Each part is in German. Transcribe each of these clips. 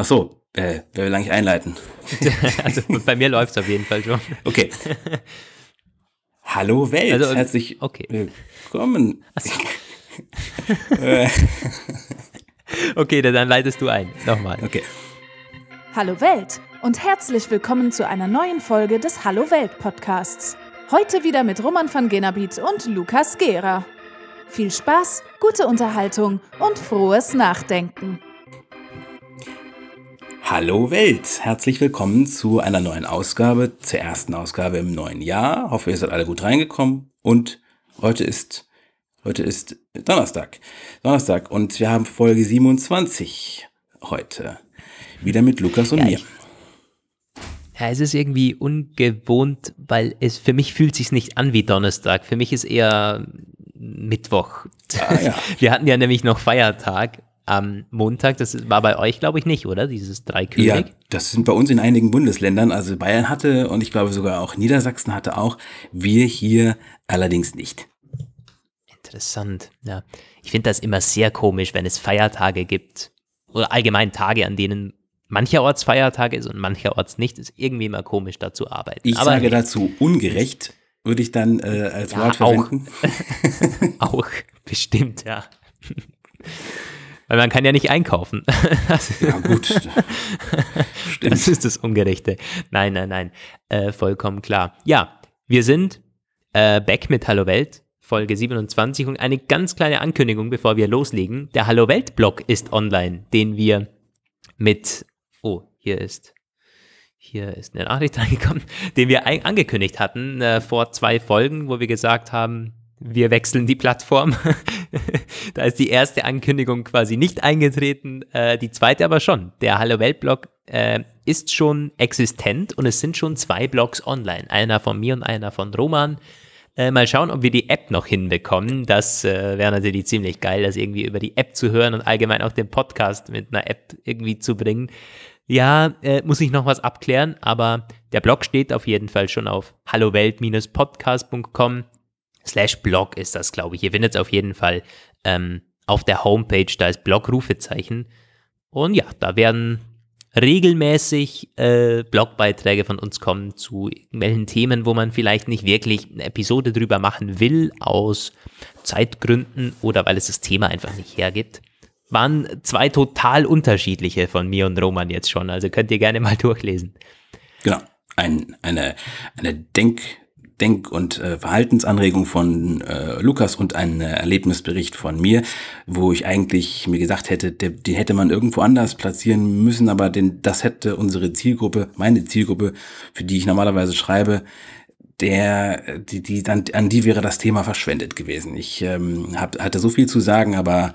Ach so, äh, wer will eigentlich einleiten? also bei mir läuft es auf jeden Fall schon. Okay. Hallo Welt, Also, herzlich okay. willkommen. Okay, dann, dann leitest du ein. Nochmal. Okay. Hallo Welt und herzlich willkommen zu einer neuen Folge des Hallo Welt Podcasts. Heute wieder mit Roman van Genabit und Lukas Gera. Viel Spaß, gute Unterhaltung und frohes Nachdenken. Hallo Welt, herzlich willkommen zu einer neuen Ausgabe, zur ersten Ausgabe im neuen Jahr. Hoffe, ihr seid alle gut reingekommen und heute ist, heute ist Donnerstag. Donnerstag und wir haben Folge 27 heute. Wieder mit Lukas und Ja, mir. Ja, es ist irgendwie ungewohnt, weil es für mich fühlt sich nicht an wie Donnerstag. Für mich ist eher Mittwoch. Ah, ja. Wir hatten ja nämlich noch Feiertag am Montag. Das war bei euch, glaube ich, nicht, oder? Dieses Dreikönig. Ja, das sind bei uns in einigen Bundesländern. Also Bayern hatte und ich glaube sogar auch Niedersachsen hatte auch. Wir hier allerdings nicht. Interessant, ja. Ich finde das immer sehr komisch, wenn es Feiertage gibt oder allgemein Tage, an denen mancherorts Feiertag ist und mancherorts nicht. Ist irgendwie immer komisch, da zu arbeiten. Ich Aber sage hey, dazu ungerecht, würde ich dann äh, als Ja, Wort auch. verwenden. auch bestimmt, ja. Weil man kann ja nicht einkaufen. Ja gut, Das ist das Ungerechte. Nein, nein, nein. Äh, vollkommen klar. Ja, wir sind äh, back mit Hallo Welt, Folge 27 und eine ganz kleine Ankündigung, bevor wir loslegen. Der Hallo Welt Blog ist online, den wir mit, oh, hier ist, hier ist eine Nachricht reingekommen, den wir angekündigt hatten äh, vor zwei Folgen, wo wir gesagt haben, wir wechseln die Plattform. da ist die erste Ankündigung quasi nicht eingetreten, äh, die zweite aber schon. Der Hallo Welt Blog äh, ist schon existent und es sind schon zwei Blogs online. Einer von mir und einer von Roman. Äh, mal schauen, ob wir die App noch hinbekommen. Das äh, wäre natürlich ziemlich geil, das irgendwie über die App zu hören und allgemein auch den Podcast mit einer App irgendwie zu bringen. Ja, äh, muss ich noch was abklären, aber der Blog steht auf jeden Fall schon auf hallowelt-podcast.com slash Blog ist das, glaube ich. Ihr findet es auf jeden Fall ähm, auf der Homepage, da ist Blog-Rufezeichen. Und ja, da werden regelmäßig äh, Blogbeiträge von uns kommen zu irgendwelchen Themen, wo man vielleicht nicht wirklich eine Episode drüber machen will, aus Zeitgründen oder weil es das Thema einfach nicht hergibt. Waren zwei total unterschiedliche von mir und Roman jetzt schon, also könnt ihr gerne mal durchlesen. genau. Ein, eine, eine Denk, Denk- und äh, Verhaltensanregung von äh, Lukas und ein äh, Erlebnisbericht von mir, wo ich eigentlich mir gesagt hätte, der, den hätte man irgendwo anders platzieren müssen, aber den, das hätte unsere Zielgruppe, meine Zielgruppe, für die ich normalerweise schreibe, der, die, die, an, an die wäre das Thema verschwendet gewesen. Ich ähm, hab, hatte so viel zu sagen, aber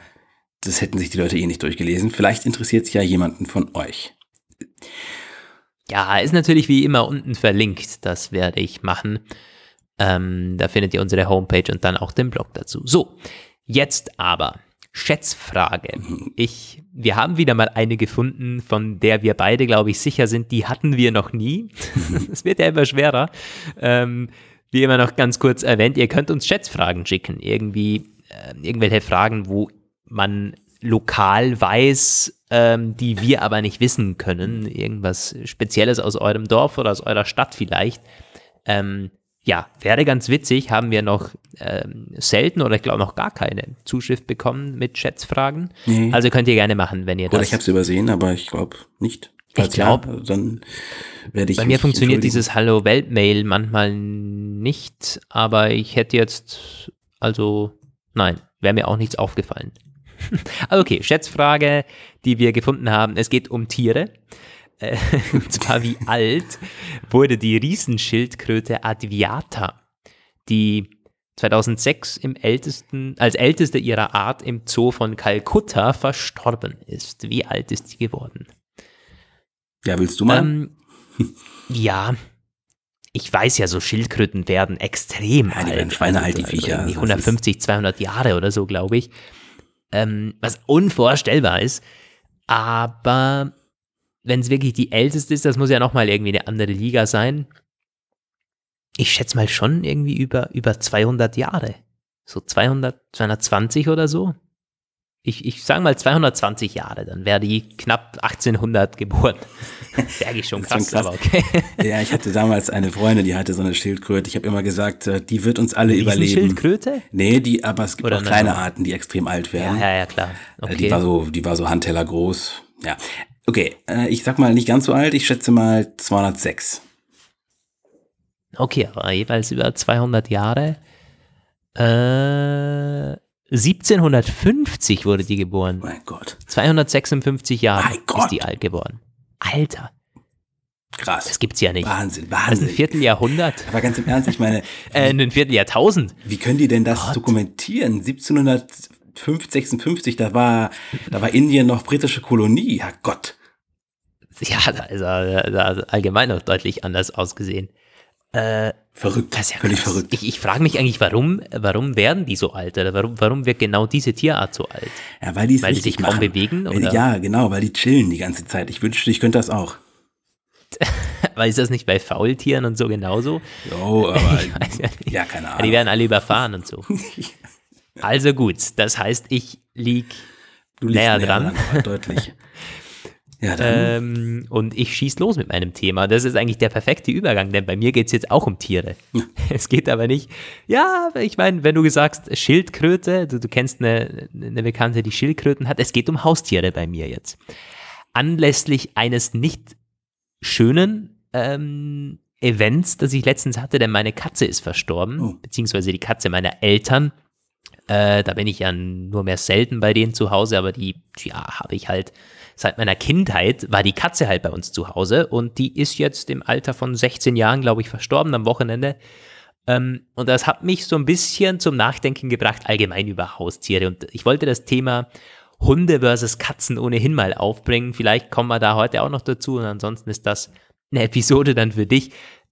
das hätten sich die Leute eh nicht durchgelesen. Vielleicht interessiert es ja jemanden von euch. Ja, ist natürlich wie immer unten verlinkt. Das werde ich machen. Ähm, da findet ihr unsere Homepage und dann auch den Blog dazu. So, jetzt aber Schätzfrage. Ich, wir haben wieder mal eine gefunden, von der wir beide, glaube ich, sicher sind, die hatten wir noch nie. Es wird ja immer schwerer. Ähm, wie immer noch ganz kurz erwähnt, ihr könnt uns Schätzfragen schicken. Irgendwie, äh, irgendwelche Fragen, wo man lokal weiß, ähm, die wir aber nicht wissen können. Irgendwas Spezielles aus eurem Dorf oder aus eurer Stadt vielleicht. Ähm, ja, wäre ganz witzig, haben wir noch ähm, selten oder ich glaube noch gar keine Zuschrift bekommen mit Schätzfragen. Nee. Also könnt ihr gerne machen, wenn ihr Oder das. ich habe es übersehen, aber ich glaube nicht. Falls glaub- ja, dann werde ich. Bei mir funktioniert dieses Hallo Welt Mail manchmal nicht, aber ich hätte jetzt, also nein, wäre mir auch nichts aufgefallen. Also okay, Schätzfrage, die wir gefunden haben. Es geht um Tiere. Äh, Und zwar wie alt wurde die Riesenschildkröte Adviata, die 2006 im ältesten, als älteste ihrer Art im Zoo von Kalkutta verstorben ist. Wie alt ist sie geworden? Ja, willst du mal? Ähm, ja, ich weiß ja, so Schildkröten werden extrem Ja, die alt. werden schweinealt, die Also Viecher. irgendwie Also das 150, 200 Jahre oder so, glaube ich. Ähm, was unvorstellbar ist. Aber wenn es wirklich die älteste ist, das muss ja nochmal irgendwie eine andere Liga sein. Ich schätze mal schon irgendwie über, über 200 Jahre. So 200, 220 oder so. ich, ich sage mal 220 Jahre, dann wäre die knapp 1800 geboren. Sag ich schon krass, schon krass, aber okay. Ja, ich hatte damals eine Freundin, die hatte so eine Schildkröte. Ich habe immer gesagt, äh, die wird uns alle überleben. Schildkröte? Nee, die, aber es gibt Oder auch kleine. Arten, die extrem alt werden. Ja, ja, ja klar. Äh, okay. Die war so, die war so Handteller groß. Ja. Okay, äh, ich sag mal nicht ganz so alt, ich schätze mal 206. Okay, aber jeweils über 200 Jahre. Äh, 1750 wurde die geboren. Mein Gott. 256 Jahre ist die alt geworden. Alter. Krass. Das gibt's ja nicht. Wahnsinn, Wahnsinn. Das ist ein Vierteljahrhundert. Aber ganz im Ernst, ich meine. äh, ein Vierteljahrtausend. Wie können die denn das Gott. dokumentieren? 1705, 56, da war, da war Indien noch britische Kolonie. Herrgott. Ja, da ist er da allgemein noch deutlich anders ausgesehen. Äh, verrückt, das ist ja völlig krass. verrückt. Ich, ich frage mich eigentlich, warum, warum werden die so alt? Oder warum, warum wird genau diese Tierart so alt? Ja, weil die weil die sich kaum bewegen? Oder? Ja, genau, weil die chillen die ganze Zeit. Ich wünschte, ich könnte das auch. weil ist das nicht bei Faultieren und so genauso? Jo, aber ja, ja, keine Ahnung. Die werden alle überfahren und so. also gut, das heißt, ich lieg näher, näher dran. dran deutlich. Ja, ähm, und ich schieße los mit meinem Thema. Das ist eigentlich der perfekte Übergang, denn bei mir geht es jetzt auch um Tiere. Ja. Es geht aber nicht, ja, ich meine, wenn du sagst Schildkröte, du, du kennst eine, eine Bekannte, die Schildkröten hat, es geht um Haustiere bei mir jetzt. Anlässlich eines nicht schönen ähm, Events, das ich letztens hatte, denn meine Katze ist verstorben, oh. beziehungsweise die Katze meiner Eltern. Äh, da bin ich ja nur mehr selten bei denen zu Hause, aber die, ja, habe ich halt seit meiner Kindheit war die Katze halt bei uns zu Hause und die ist jetzt im Alter von 16 Jahren, glaube ich, verstorben am Wochenende. Ähm, und das hat mich so ein bisschen zum Nachdenken gebracht, allgemein über Haustiere. Und ich wollte das Thema Hunde versus Katzen ohnehin mal aufbringen. Vielleicht kommen wir da heute auch noch dazu und ansonsten ist das eine Episode dann für dich,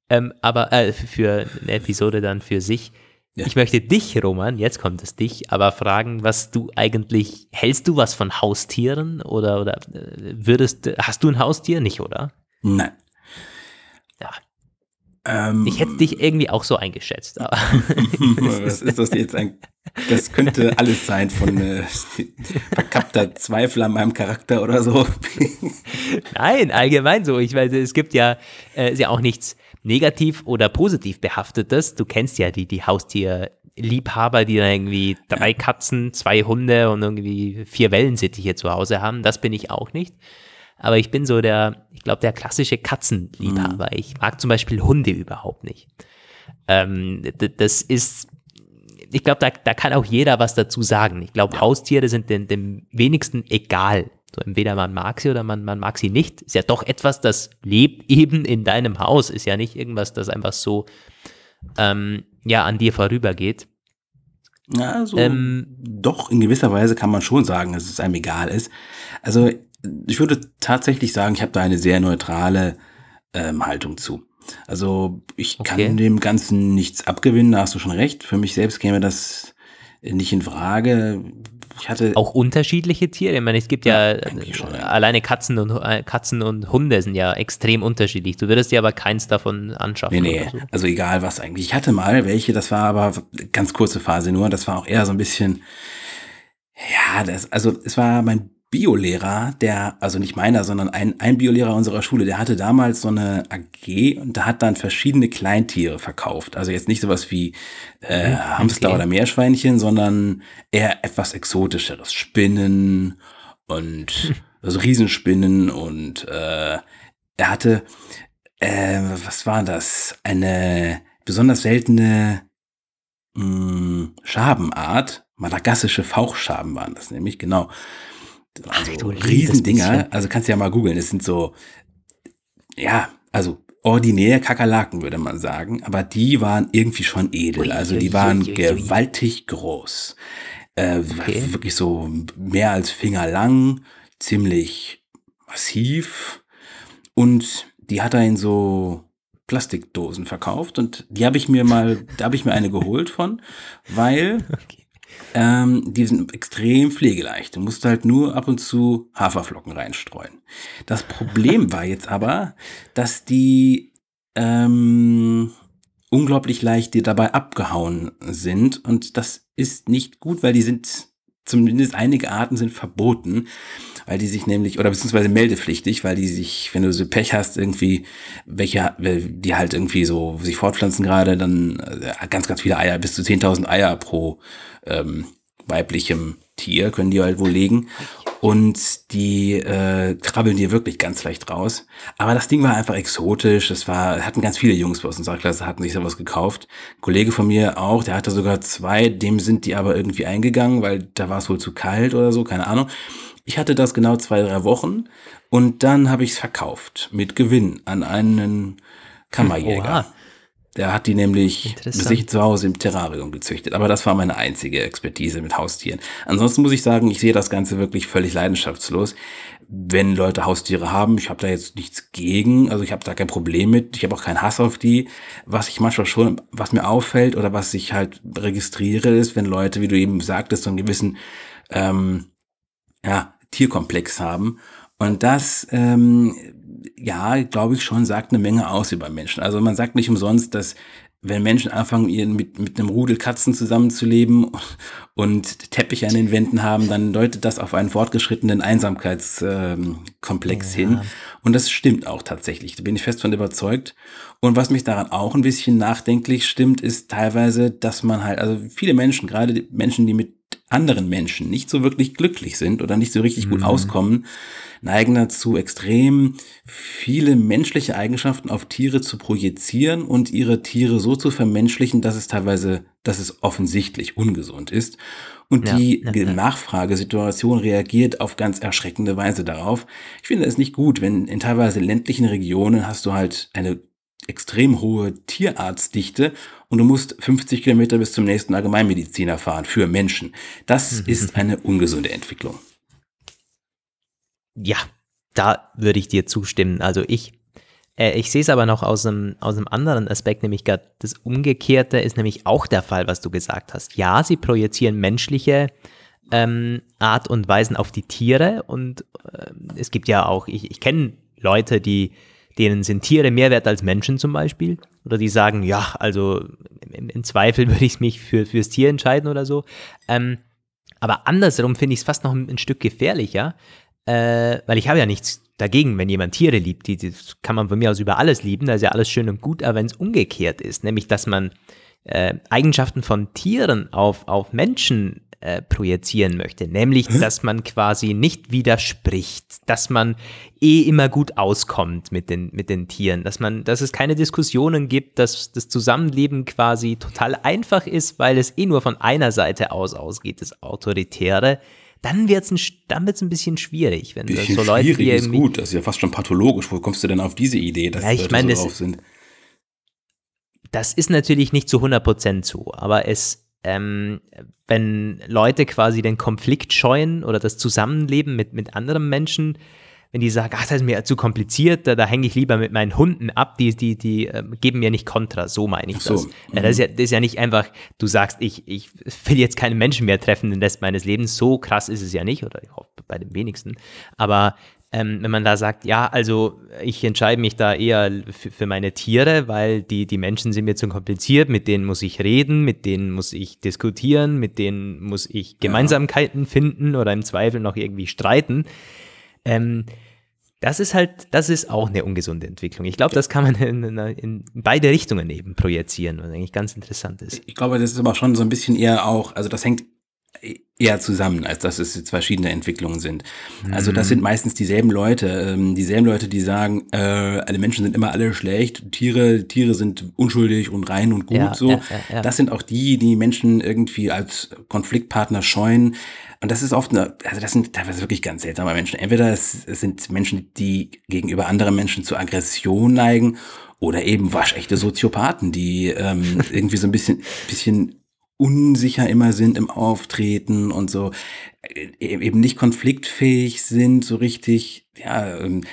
ähm, aber äh, für eine Episode dann für sich. Ja. Ich möchte dich, Roman, jetzt kommt es dich, aber fragen, was du eigentlich, hältst du was von Haustieren oder, oder äh, würdest, hast du ein Haustier? Nicht, oder? Nein. Ja. Ähm, ich hätte dich irgendwie auch so eingeschätzt. Aber was ist das jetzt ein, das könnte alles sein von äh, verkappter Zweifel an meinem Charakter oder so. Nein, allgemein so. Ich weiß, es gibt ja, äh, ist ja auch nichts, negativ oder positiv behaftetes. Du kennst ja die, die Haustierliebhaber, die dann irgendwie drei Katzen, zwei Hunde und irgendwie vier Wellensittiche zu Hause haben. Das bin ich auch nicht. Aber ich bin so der, ich glaube, der klassische Katzenliebhaber. Mhm. Ich mag zum Beispiel Hunde überhaupt nicht. Ähm, das ist, ich glaube, da, da kann auch jeder was dazu sagen. Ich glaube, Haustiere sind dem, dem wenigsten egal. So, entweder man mag sie oder man, man mag sie nicht. Ist ja doch etwas, das lebt eben in deinem Haus. Ist ja nicht irgendwas, das einfach so ähm, ja, an dir vorübergeht. Ja, so ähm, doch, in gewisser Weise kann man schon sagen, dass es einem egal ist. Also ich würde tatsächlich sagen, ich habe da eine sehr neutrale ähm, Haltung zu. Also ich okay. kann dem Ganzen nichts abgewinnen, da hast du schon recht. Für mich selbst käme das nicht in Frage ich hatte auch unterschiedliche Tiere. Ich meine, es gibt ja, ja schon, alleine Katzen und äh, Katzen und Hunde sind ja extrem unterschiedlich. Du würdest dir aber keins davon anschaffen. Nee, nee. So. Also egal was eigentlich. Ich hatte mal welche, das war aber ganz kurze Phase nur. Das war auch eher so ein bisschen, ja, das, also es war mein Biolehrer, der, also nicht meiner, sondern ein, ein Biolehrer unserer Schule, der hatte damals so eine AG und da hat dann verschiedene Kleintiere verkauft. Also jetzt nicht sowas wie äh, mhm, Hamster okay. oder Meerschweinchen, sondern eher etwas Exotischeres. Spinnen und also Riesenspinnen und äh, er hatte, äh, was war das? Eine besonders seltene mh, hm, Schabenart. Madagassische Fauchschaben waren das nämlich, genau. Also Ach, du Riesendinger. Also kannst du ja mal googeln. Es sind so, ja, also ordinär Kakerlaken, würde man sagen. Aber die waren irgendwie schon edel. Also die waren gewaltig groß. Äh, okay. Wirklich so mehr als Finger lang, ziemlich massiv. Und die hat er in so Plastikdosen verkauft und die habe ich mir mal, da habe ich mir eine geholt von, weil okay. Ähm, die sind extrem pflegeleicht. Du musst halt nur ab und zu Haferflocken reinstreuen. Das Problem war jetzt aber, dass die ähm, unglaublich leicht dir dabei abgehauen sind und das ist nicht gut, weil die sind zumindest einige Arten sind verboten, weil die sich nämlich, oder beziehungsweise meldepflichtig, weil die sich, wenn du so Pech hast, irgendwie, welche, die halt irgendwie so sich fortpflanzen gerade, dann äh, ganz, ganz viele Eier, bis zu 10.000 Eier pro ähm, weiblichem Tier können die halt wohl legen. Und die äh, krabbeln dir wirklich ganz leicht raus. Aber das Ding war einfach exotisch. Das war, hatten ganz viele Jungs bei uns in unserer Klasse, hatten sich sowas gekauft. Ein Kollege von mir auch, der hatte sogar zwei, dem sind die aber irgendwie eingegangen, weil da war es wohl zu kalt oder so, keine Ahnung. Ich hatte das genau zwei, drei Wochen und dann habe ich es verkauft mit Gewinn an einen Kammerjäger. Oha. Der hat die nämlich sich zu Hause im Terrarium gezüchtet. Aber das war meine einzige Expertise mit Haustieren. Ansonsten muss ich sagen, ich sehe das Ganze wirklich völlig leidenschaftslos. Wenn Leute Haustiere haben, ich habe da jetzt nichts gegen, also ich habe da kein Problem mit, ich habe auch keinen Hass auf die. Was ich manchmal schon, was mir auffällt oder was ich halt registriere, ist, wenn Leute, wie du eben sagtest, so einen gewissen ähm, ja, Tierkomplex haben. Und das ähm, ja, glaube ich schon, sagt eine Menge aus über Menschen. Also man sagt nicht umsonst, dass wenn Menschen anfangen, mit, mit einem Rudel Katzen zusammenzuleben und Teppiche an den Wänden haben, dann deutet das auf einen fortgeschrittenen Einsamkeitskomplex ähm, ja. hin. Und das stimmt auch tatsächlich. Da bin ich fest von überzeugt. Und was mich daran auch ein bisschen nachdenklich stimmt, ist teilweise, dass man halt, also viele Menschen, gerade Menschen, die mit anderen Menschen nicht so wirklich glücklich sind oder nicht so richtig gut mhm. auskommen, neigen dazu, extrem viele menschliche Eigenschaften auf Tiere zu projizieren und ihre Tiere so zu vermenschlichen, dass es teilweise, dass es offensichtlich ungesund ist. Und ja, die ja. Nachfragesituation reagiert auf ganz erschreckende Weise darauf. Ich finde es nicht gut, wenn in teilweise ländlichen Regionen hast du halt eine extrem hohe Tierarztdichte und du musst 50 Kilometer bis zum nächsten Allgemeinmediziner fahren für Menschen. Das mhm. ist eine ungesunde Entwicklung. Ja, da würde ich dir zustimmen. Also ich, äh, ich sehe es aber noch aus einem, aus einem anderen Aspekt, nämlich gerade das Umgekehrte ist nämlich auch der Fall, was du gesagt hast. Ja, sie projizieren menschliche ähm, Art und Weisen auf die Tiere und äh, es gibt ja auch, ich, ich kenne Leute, die, denen sind Tiere mehr wert als Menschen zum Beispiel. Oder die sagen, ja, also im, im Zweifel würde ich mich für, fürs Tier entscheiden oder so. Ähm, aber andersrum finde ich es fast noch ein, ein Stück gefährlicher, äh, weil ich habe ja nichts dagegen, wenn jemand Tiere liebt. Die, die kann man von mir aus über alles lieben, da ist ja alles schön und gut, aber wenn es umgekehrt ist, nämlich dass man äh, Eigenschaften von Tieren auf, auf Menschen äh, projizieren möchte, nämlich dass man quasi nicht widerspricht, dass man eh immer gut auskommt mit den, mit den Tieren, dass man, dass es keine Diskussionen gibt, dass das Zusammenleben quasi total einfach ist, weil es eh nur von einer Seite aus ausgeht, das Autoritäre dann wird es dann wird's ein bisschen schwierig. Wenn bisschen so Leute, schwierig ist gut, das ist ja fast schon pathologisch. Wo kommst du denn auf diese Idee, dass ja, ich Leute mein, so drauf sind? Das ist natürlich nicht zu 100% so, aber es, ähm, wenn Leute quasi den Konflikt scheuen oder das Zusammenleben mit, mit anderen Menschen wenn die sagen, ach, das ist mir zu kompliziert, da, da hänge ich lieber mit meinen Hunden ab, die, die, die äh, geben mir nicht Kontra, so meine ich so. das. Mhm. das, ist ja, das ist ja nicht einfach, du sagst, ich, ich will jetzt keine Menschen mehr treffen den Rest meines Lebens, so krass ist es ja nicht, oder ich hoffe bei den wenigsten, aber ähm, wenn man da sagt, ja, also ich entscheide mich da eher für, für, meine Tiere, weil die, die Menschen sind mir zu kompliziert, mit denen muss ich reden, mit denen muss ich diskutieren, mit denen muss ich Gemeinsamkeiten ja. finden oder im Zweifel noch irgendwie streiten. Ähm, das ist halt, das ist auch eine ungesunde Entwicklung. Ich glaube, das kann man in, in, in, beide Richtungen eben projizieren, was eigentlich ganz interessant ist. Ich glaube, das ist aber schon so ein bisschen eher auch, also das hängt eher zusammen, als dass es jetzt verschiedene Entwicklungen sind. Also das sind mhm. meistens dieselben Leute, ähm, dieselben Leute, die sagen, äh, alle Menschen sind immer alle schlecht, Tiere, Tiere sind unschuldig und rein und gut ja, so. Ja, ja, das sind auch die, die Menschen irgendwie als Konfliktpartner scheuen. Und das ist oft eine, also das sind teilweise wirklich ganz seltsame Menschen. Entweder es, es sind Menschen, die gegenüber anderen Menschen zur Aggression neigen oder eben waschechte Soziopathen, die ähm, irgendwie so ein bisschen, bisschen unsicher immer sind im Auftreten und so äh, eben nicht konfliktfähig sind, so richtig, ja, ähm,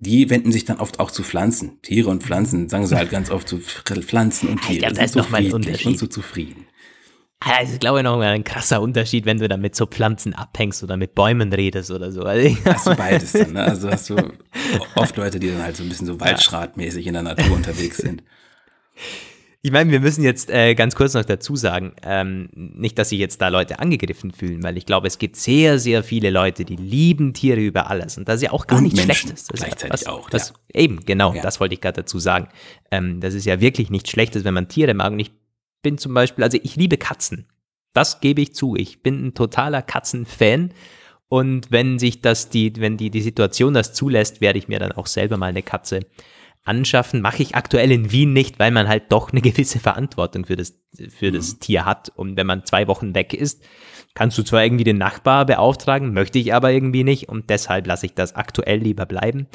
die wenden sich dann oft auch zu Pflanzen. Tiere und Pflanzen, sagen sie halt ganz oft zu Pflanzen und Tiere. Ja, das ist nochmal ein Unterschied. Und so zufrieden. Das ist, glaube ich, noch ein krasser Unterschied, wenn du dann mit so Pflanzen abhängst oder mit Bäumen redest oder so. Also, hast du beides dann, ne? Also hast du oft Leute, die dann halt so ein bisschen so waldschratmäßig in der Natur unterwegs sind. Ich meine, wir müssen jetzt äh, ganz kurz noch dazu sagen, ähm, nicht, dass sich jetzt da Leute angegriffen fühlen, weil ich glaube, es gibt sehr, sehr viele Leute, die lieben Tiere über alles und das ist ja auch gar Und nichts Menschen Schlechtes. Das gleichzeitig was, auch, Das, ja. Eben, genau, Ja. das wollte ich gerade dazu sagen. Ähm, das ist ja wirklich nichts Schlechtes, wenn man Tiere mag und ich bin zum Beispiel, also ich liebe Katzen. Das gebe ich zu. Ich bin ein totaler Katzenfan. Und wenn sich das die, wenn die, die Situation das zulässt, werde ich mir dann auch selber mal eine Katze anschaffen. Mache ich aktuell in Wien nicht, weil man halt doch eine gewisse Verantwortung für das, für das Tier hat. Und wenn man zwei Wochen weg ist, kannst du zwar irgendwie den Nachbar beauftragen, möchte ich aber irgendwie nicht. Und deshalb lasse ich das aktuell lieber bleiben.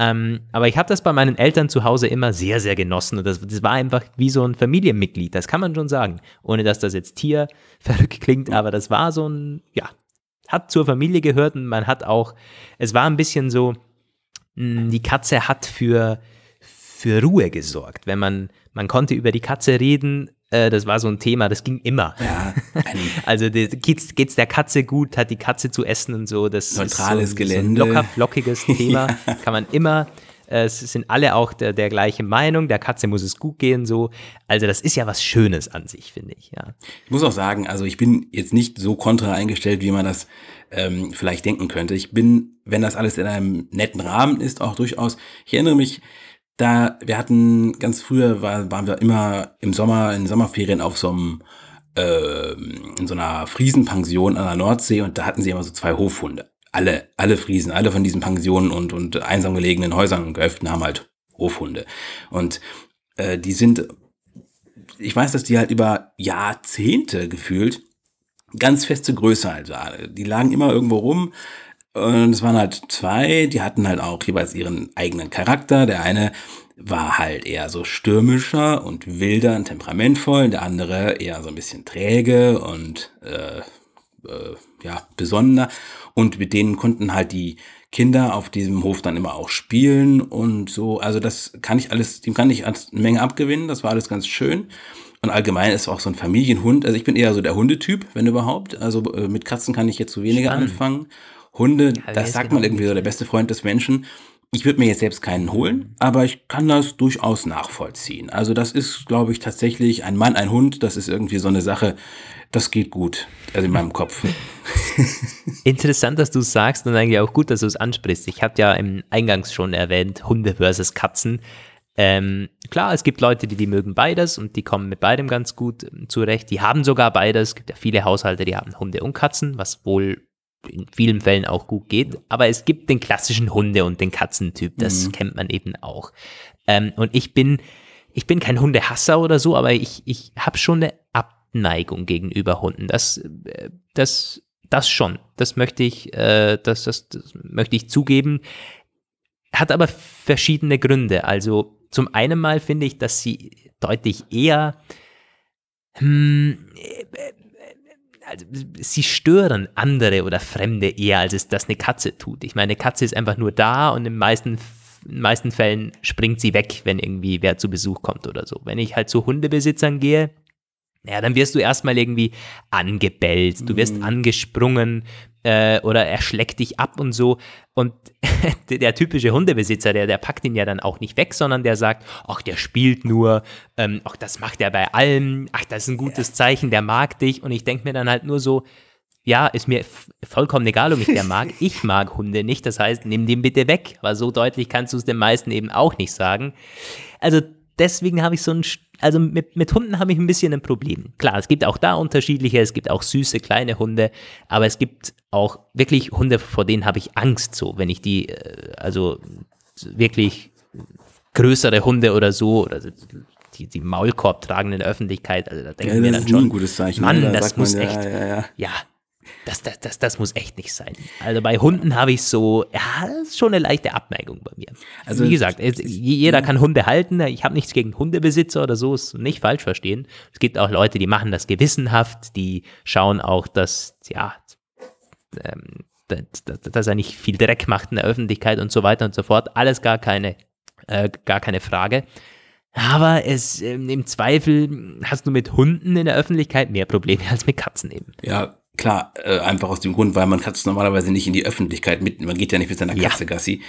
Ähm, aber ich habe das bei meinen Eltern zu Hause immer sehr, sehr genossen. Und das, das war einfach wie so ein Familienmitglied, das kann man schon sagen. Ohne dass das jetzt Tier verrückt klingt, aber das war so ein, ja, hat zur Familie gehört und man hat auch, es war ein bisschen so, mh, die Katze hat für, für Ruhe gesorgt. Wenn man, man konnte über die Katze reden, äh, das war so ein Thema, das ging immer. Ja, Also geht's, geht's der Katze gut, hat die Katze zu essen und so. Das Neutrales ist so, Gelände. So ein locker flockiges Thema. Kann man immer, äh, es sind alle auch der, der gleichen Meinung, der Katze muss es gut gehen, so. Also das ist ja was Schönes an sich, finde ich, ja. Ich muss auch sagen, also ich bin jetzt nicht so kontra eingestellt, wie man das ähm, vielleicht denken könnte. Ich bin, wenn das alles in einem netten Rahmen ist, auch durchaus. Ich erinnere mich, da wir hatten ganz früher war, waren wir immer im Sommer in Sommerferien auf so einem ähm, in so einer Friesenpension an der Nordsee und da hatten sie immer so zwei Hofhunde. Alle, alle Friesen, alle von diesen Pensionen und und einsam gelegenen Häusern und Gehöften haben halt Hofhunde und äh, die sind ich weiß, dass die halt über Jahrzehnte gefühlt ganz feste Größe halt waren. Die lagen immer irgendwo rum. Und es waren halt zwei, die hatten halt auch jeweils ihren eigenen Charakter. Der eine war halt eher so stürmischer und wilder und temperamentvoll. Der andere eher so ein bisschen träge und äh, äh, ja, besonnener. Und mit denen konnten halt die Kinder auf diesem Hof dann immer auch spielen und so. Also das kann ich alles, dem kann ich eine Menge abgewinnen. Das war alles ganz schön. Und allgemein ist auch so ein Familienhund. Also ich bin eher so der Hundetyp, wenn überhaupt. Also äh, mit Katzen kann ich jetzt so weniger Spannend. anfangen. Hunde, wer das sagt denn man irgendwie so der beste Freund des Menschen. Ich würde mir jetzt selbst keinen holen, aber ich kann das durchaus nachvollziehen. Also das ist, glaube ich, tatsächlich ein Mann, ein Hund. Das ist irgendwie so eine Sache, das geht gut. Also in meinem Kopf. Interessant, dass du es sagst und eigentlich auch gut, dass du es ansprichst. Ich hatte ja im Eingangs schon erwähnt, Hunde versus Katzen. Ähm, klar, es gibt Leute, die, die mögen beides und die kommen mit beidem ganz gut ähm, zurecht. Die haben sogar beides. Es gibt ja viele Haushalte, die haben Hunde und Katzen, was wohl in vielen Fällen auch gut geht. Aber es gibt den klassischen Hunde- und den Katzentyp. Das kennt man eben auch. Ähm, und ich bin, ich bin kein Hundehasser oder so, aber ich, ich habe schon eine Abneigung gegenüber Hunden. Das, äh, das, das schon. Das möchte ich, äh, das, das, das möchte ich zugeben. Hat aber verschiedene Gründe. Also zum einen mal finde ich, dass sie deutlich eher hm, äh, also, sie stören andere oder Fremde eher, als es das eine Katze tut. Ich meine, eine Katze ist einfach nur da und in meisten, in den meisten Fällen springt sie weg, wenn irgendwie wer zu Besuch kommt oder so. Wenn ich halt zu Hundebesitzern gehe, ja, dann wirst du erstmal irgendwie angebellt, du wirst angesprungen äh, oder er schlägt dich ab und so. Und der, typische Hundebesitzer, der, der packt ihn ja dann auch nicht weg, sondern der sagt, ach, der spielt nur, ähm, ach, das macht er bei allem, ach, das ist ein gutes Zeichen, der mag dich. Und ich denke mir dann halt nur so, ja, ist mir vollkommen egal, ob ich der mag. Ich mag Hunde nicht, das heißt, nimm den bitte weg, weil so deutlich kannst du es den meisten eben auch nicht sagen. Also deswegen habe ich so ein, also mit, mit Hunden habe ich ein bisschen ein Problem. Klar, es gibt auch da unterschiedliche, es gibt auch süße kleine Hunde, aber es gibt auch wirklich Hunde, vor denen habe ich Angst, so, wenn ich die, äh, also wirklich größere Hunde oder so, oder die, die Maulkorb tragen in der Öffentlichkeit, also da denke Ja, ich mir dann schon, ein gutes Zeichen. Mann, ne? Da das muss ja, echt, Ja, ja. ja, das, das, das, das muss echt nicht sein. Also bei Hunden habe ich so, ja, das ist schon eine leichte Abneigung bei mir. Also wie gesagt, es, jeder kann Hunde halten. Ich habe nichts gegen Hundebesitzer oder so, ist nicht falsch verstehen. Es gibt auch Leute, die machen das gewissenhaft, die schauen auch, dass, ja, ähm, dass er nicht viel Dreck macht in der Öffentlichkeit und so weiter und so fort. Alles gar keine, äh, gar keine Frage. Aber es, ähm, im Zweifel hast du mit Hunden in der Öffentlichkeit mehr Probleme als mit Katzen eben. Ja, Klar, äh, einfach aus dem Grund, weil man Katzen normalerweise nicht in die Öffentlichkeit mit, man geht ja nicht mit seiner Katze ja. Gassi.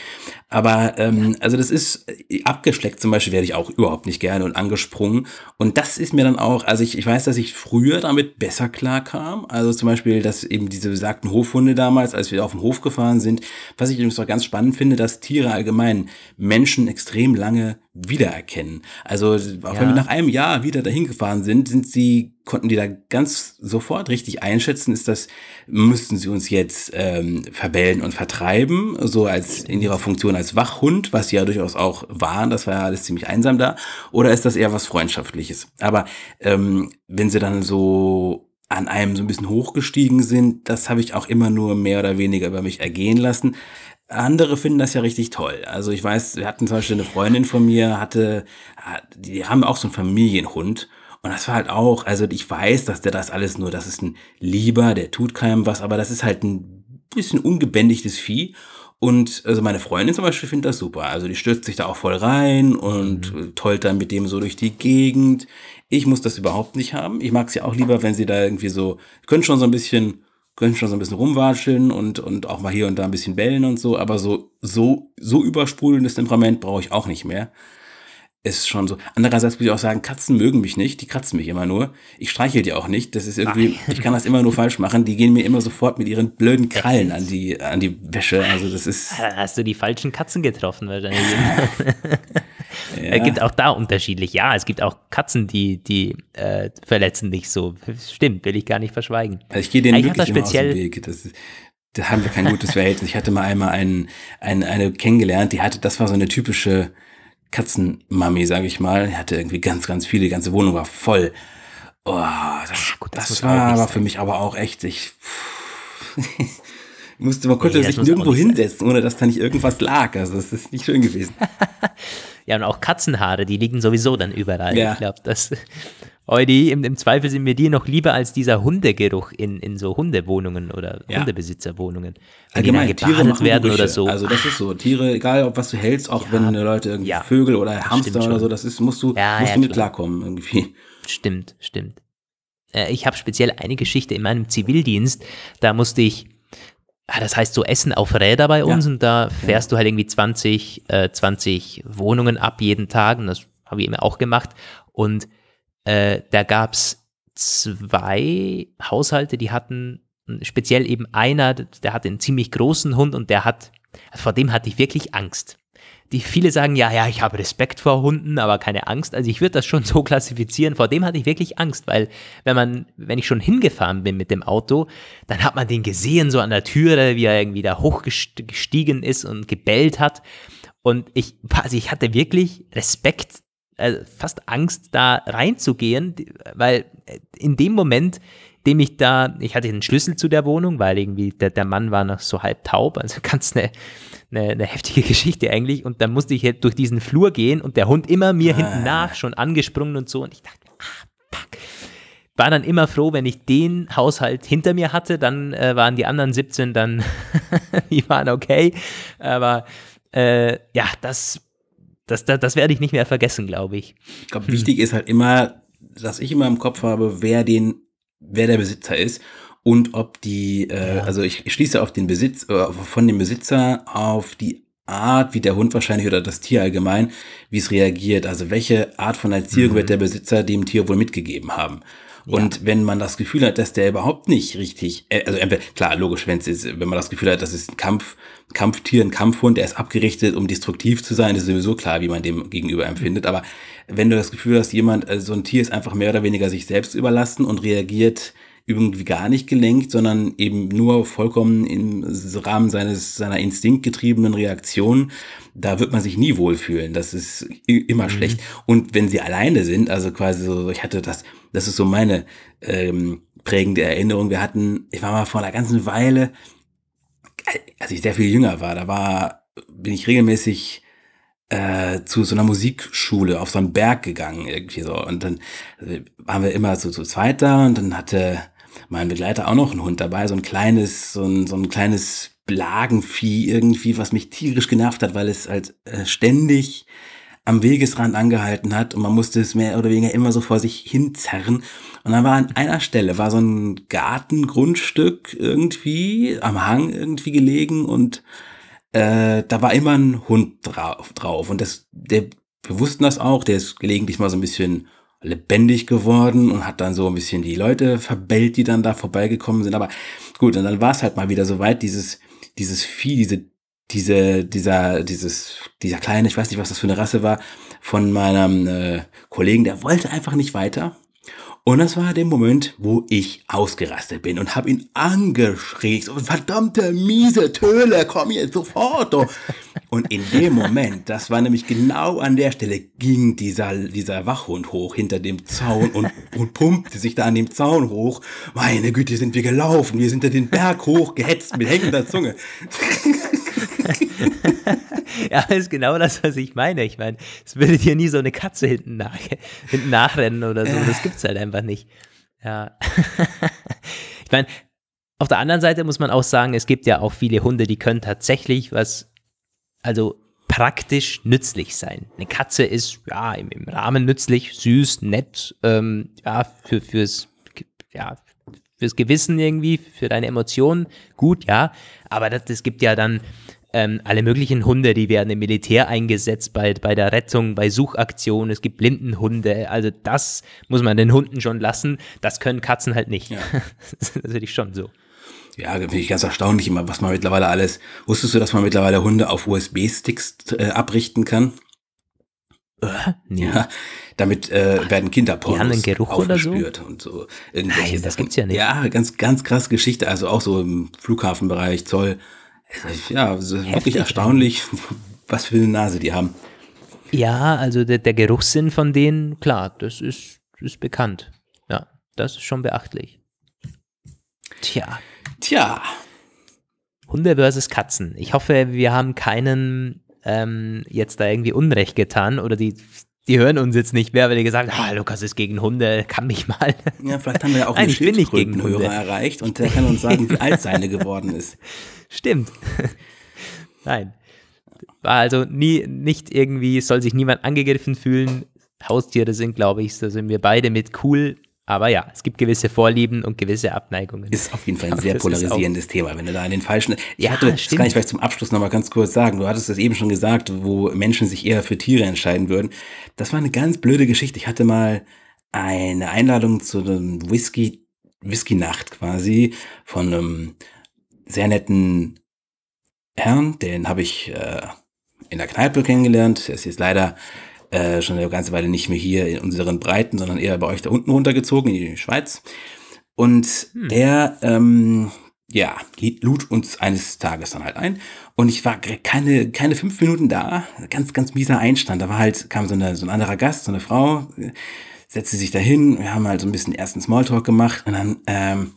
Aber ähm, also das ist äh, abgeschleckt zum Beispiel werde ich auch überhaupt nicht gerne und angesprungen. Und das ist mir dann auch, also ich, ich weiß, dass ich früher damit besser klarkam. Also zum Beispiel, dass eben diese besagten Hofhunde damals, als wir auf dem Hof gefahren sind, was ich übrigens auch ganz spannend finde, dass Tiere allgemein Menschen extrem lange wiedererkennen. Also auch ja. wenn wir nach einem Jahr wieder dahin gefahren sind, sind sie konnten die da ganz sofort richtig einschätzen, ist das, müssten sie uns jetzt ähm, verbellen und vertreiben, so als in ihrer Funktion als Wachhund, was sie ja durchaus auch waren, das war ja alles ziemlich einsam da, oder ist das eher was Freundschaftliches? Aber ähm, wenn sie dann so an einem so ein bisschen hochgestiegen sind, das habe ich auch immer nur mehr oder weniger über mich ergehen lassen. Andere finden das ja richtig toll. Also ich weiß, wir hatten zum Beispiel eine Freundin von mir, hatte, die haben auch so einen Familienhund und das war halt auch, also ich weiß, dass der das alles nur, das ist ein Lieber, der tut keinem was, aber das ist halt ein bisschen ungebändigtes Vieh. Und also meine Freundin zum Beispiel findet das super. Also die stürzt sich da auch voll rein und mhm. tollt dann mit dem so durch die Gegend. Ich muss das überhaupt nicht haben. Ich mag es ja auch lieber, wenn sie da irgendwie so, können schon so ein bisschen, können schon so ein bisschen rumwatscheln und, und auch mal hier und da ein bisschen bellen und so, aber so, so, so übersprudelndes Temperament brauche ich auch nicht mehr ist schon so. Andererseits muss ich auch sagen, Katzen mögen mich nicht. Die kratzen mich immer nur. Ich streichel die auch nicht. Das ist irgendwie, ich kann das immer nur falsch machen. Die gehen mir immer sofort mit ihren blöden Krallen an die, an die Wäsche. Also das ist. Hast du die falschen Katzen getroffen wahrscheinlich? ja. Es gibt auch da unterschiedlich. Ja, es gibt auch Katzen, die, die äh, verletzen dich so. Stimmt, will ich gar nicht verschweigen. Also ich gehe denen wirklich immer speziell aus dem Weg. Das ist, da haben wir kein gutes Verhältnis. Ich hatte mal einmal einen, einen, eine kennengelernt, die hatte, das war so eine typische Katzenmami, sage ich mal. Die hatte irgendwie ganz, ganz viele, die ganze Wohnung war voll. Oh, das, Gut, das, das war aber für mich aber auch echt, ich, musste, man konnte nee, sich nirgendwo hinsetzen, ohne dass da nicht irgendwas lag. Also das ist nicht schön gewesen. ja, und auch Katzenhaare, die liegen sowieso dann überall. Ja. Ich glaube, das Eudi, im, im, Zweifel sind mir die noch lieber als dieser Hundegeruch in, in so Hundewohnungen oder ja. Hundebesitzerwohnungen. Wenn Allgemein, die dann gebadet werden Gerüche. oder so. Also das ist so. Tiere, egal ob was du hältst, auch ja. wenn Leute irgendwie ja. Vögel oder Hamster oder so, das ist, musst du, ja, musst du mit klarkommen irgendwie. Stimmt, stimmt. Äh, ich habe speziell eine Geschichte in meinem Zivildienst, da musste ich das heißt so Essen auf Räder bei uns ja. und da fährst ja. du halt irgendwie 20, äh, 20 Wohnungen ab jeden Tag und das habe ich immer auch gemacht und äh, da gab es zwei Haushalte, die hatten, speziell eben einer, der hatte einen ziemlich großen Hund und der hat, vor dem hatte ich wirklich Angst. Die viele sagen, ja, ja, ich habe Respekt vor Hunden, aber keine Angst. Also ich würde das schon so klassifizieren. Vor dem hatte ich wirklich Angst, weil wenn man, wenn ich schon hingefahren bin mit dem Auto, dann hat man den gesehen so an der Türe, wie er irgendwie da hochgestiegen ist und gebellt hat. Und ich, also ich hatte wirklich Respekt äh, fast Angst, da reinzugehen, weil äh, in dem Moment, dem ich da, ich hatte den Schlüssel zu der Wohnung, weil irgendwie der, der Mann war noch so halb taub, also ganz eine, eine, eine heftige Geschichte eigentlich. Und dann musste ich halt durch diesen Flur gehen und der Hund immer mir ah. hinten nach, schon angesprungen und so. Und ich dachte, ah, fuck. War dann immer froh, wenn ich den Haushalt hinter mir hatte, dann äh, waren die anderen 17 dann, die waren okay. Aber äh, ja, das das, das, das werde ich nicht mehr vergessen, glaube ich. Ich glaube, hm. wichtig ist halt immer, dass ich immer im Kopf habe, wer den, wer der Besitzer ist und ob die, äh, ja. also ich, ich schließe auf den Besitz, äh, von dem Besitzer auf die Art, wie der Hund wahrscheinlich oder das Tier allgemein, wie es reagiert. Also welche Art von Erziehung mhm. wird der Besitzer dem Tier wohl mitgegeben haben. Und ja. wenn man das Gefühl hat, dass der überhaupt nicht richtig, äh, also klar, logisch, wenn es ist, wenn man das Gefühl hat, das ist ein Kampf, Kampftier, ein Kampfhund, der ist abgerichtet, um destruktiv zu sein, ist sowieso klar, wie man dem gegenüber empfindet. Aber wenn du das Gefühl hast, jemand, also so ein Tier ist einfach mehr oder weniger sich selbst überlassen und reagiert irgendwie gar nicht gelenkt, sondern eben nur vollkommen im Rahmen seines, seiner instinktgetriebenen Reaktion, da wird man sich nie wohlfühlen. Das ist immer mhm. schlecht. Und wenn sie alleine sind, also quasi so, ich hatte das, das ist so meine ähm, prägende Erinnerung. Wir hatten, ich war mal vor einer ganzen Weile, als ich sehr viel jünger war, da war, bin ich regelmäßig äh, zu so einer Musikschule auf so einen Berg gegangen, irgendwie so. Und dann also waren wir immer so zu zweit da und dann hatte mein Begleiter auch noch einen Hund dabei, so ein kleines, so ein, so ein kleines Blagenvieh irgendwie, was mich tierisch genervt hat, weil es halt äh, ständig am Wegesrand angehalten hat und man musste es mehr oder weniger immer so vor sich hinzerren. Und dann war an einer Stelle, war so ein Gartengrundstück irgendwie am Hang irgendwie gelegen und äh, da war immer ein Hund drauf. drauf. Und das, der, wir wussten das auch, der ist gelegentlich mal so ein bisschen lebendig geworden und hat dann so ein bisschen die Leute verbellt, die dann da vorbeigekommen sind. Aber gut, und dann war es halt mal wieder so weit, dieses, dieses Vieh, diese, diese, dieser, dieses, dieser kleine, ich weiß nicht, was das für eine Rasse war, von meinem äh, Kollegen, der wollte einfach nicht weiter. Und das war der Moment, wo ich ausgerastet bin und habe ihn angeschrien. So, verdammte miese Töle, komm jetzt sofort. Oh. Und in dem Moment, das war nämlich genau an der Stelle, ging dieser, dieser Wachhund hoch hinter dem Zaun und, und pumpte sich da an dem Zaun hoch. Meine Güte, sind wir gelaufen. Wir sind da den Berg hoch gehetzt mit hängender Zunge. ja, ist genau das, was ich meine. Ich meine, es würde dir nie so eine Katze hinten, nach, hinten nachrennen oder so. Das gibt es halt einfach nicht. Ja. ich meine, auf der anderen Seite muss man auch sagen, es gibt ja auch viele Hunde, die können tatsächlich was, also praktisch nützlich sein. Eine Katze ist ja im, im Rahmen nützlich, süß, nett, ähm, ja, für, fürs, ja, fürs Gewissen irgendwie, für deine Emotionen, gut, ja. Aber das, das gibt ja dann ähm, alle möglichen Hunde, die werden im Militär eingesetzt, bei, bei der Rettung, bei Suchaktionen, es gibt Blindenhunde, also das muss man den Hunden schon lassen, das können Katzen halt nicht. Ja. das ist natürlich schon so. Ja, finde ich ganz erstaunlich immer, was man mittlerweile alles, wusstest du, dass man mittlerweile Hunde auf USB-Sticks äh, abrichten kann? Äh, nee. Ja, damit äh, werden Kinderpornos Die haben einen Geruch oder so? und so Nein, das gibt's ja nicht. Ja, ganz ganz krass Geschichte, also auch so im Flughafenbereich, Zoll, ja, es ist wirklich erstaunlich, was für eine Nase die haben. Ja, also der, der Geruchssinn von denen, klar, das ist, ist bekannt. Ja, das ist schon beachtlich. Tja. Tja. Hunde versus Katzen. Ich hoffe, wir haben keinen ähm, jetzt da irgendwie Unrecht getan oder die, die hören uns jetzt nicht mehr, weil die gesagt haben, ah, Lukas ist gegen Hunde, kann mich mal. Ja, vielleicht haben wir ja auch Nein, einen Hunde. erreicht und der kann uns sagen, wie alt seine geworden ist. Stimmt. Nein. War also nie, nicht irgendwie, soll sich niemand angegriffen fühlen. Haustiere sind, glaube ich, da sind wir beide mit cool. Aber ja, es gibt gewisse Vorlieben und gewisse Abneigungen. Ist auf jeden Fall ein sehr polarisierendes Thema, wenn du da in den falschen. Ich ja, hatte, das kann ich vielleicht zum Abschluss nochmal ganz kurz sagen. Du hattest das eben schon gesagt, wo Menschen sich eher für Tiere entscheiden würden. Das war eine ganz blöde Geschichte. Ich hatte mal eine Einladung zu einem Whisky, Whisky-Nacht quasi von einem sehr netten Herrn, den habe ich äh, in der Kneipe kennengelernt. Er ist jetzt leider äh, schon eine ganze Weile nicht mehr hier in unseren Breiten, sondern eher bei euch da unten runtergezogen in die Schweiz. Und hm. er, ähm, ja, lud uns eines Tages dann halt ein. Und ich war keine, keine fünf Minuten da. Ganz, ganz mieser Einstand. Da war halt, kam so, eine, so ein anderer Gast, so eine Frau, setzte sich dahin. Wir haben halt so ein bisschen ersten Smalltalk gemacht. Und dann ähm,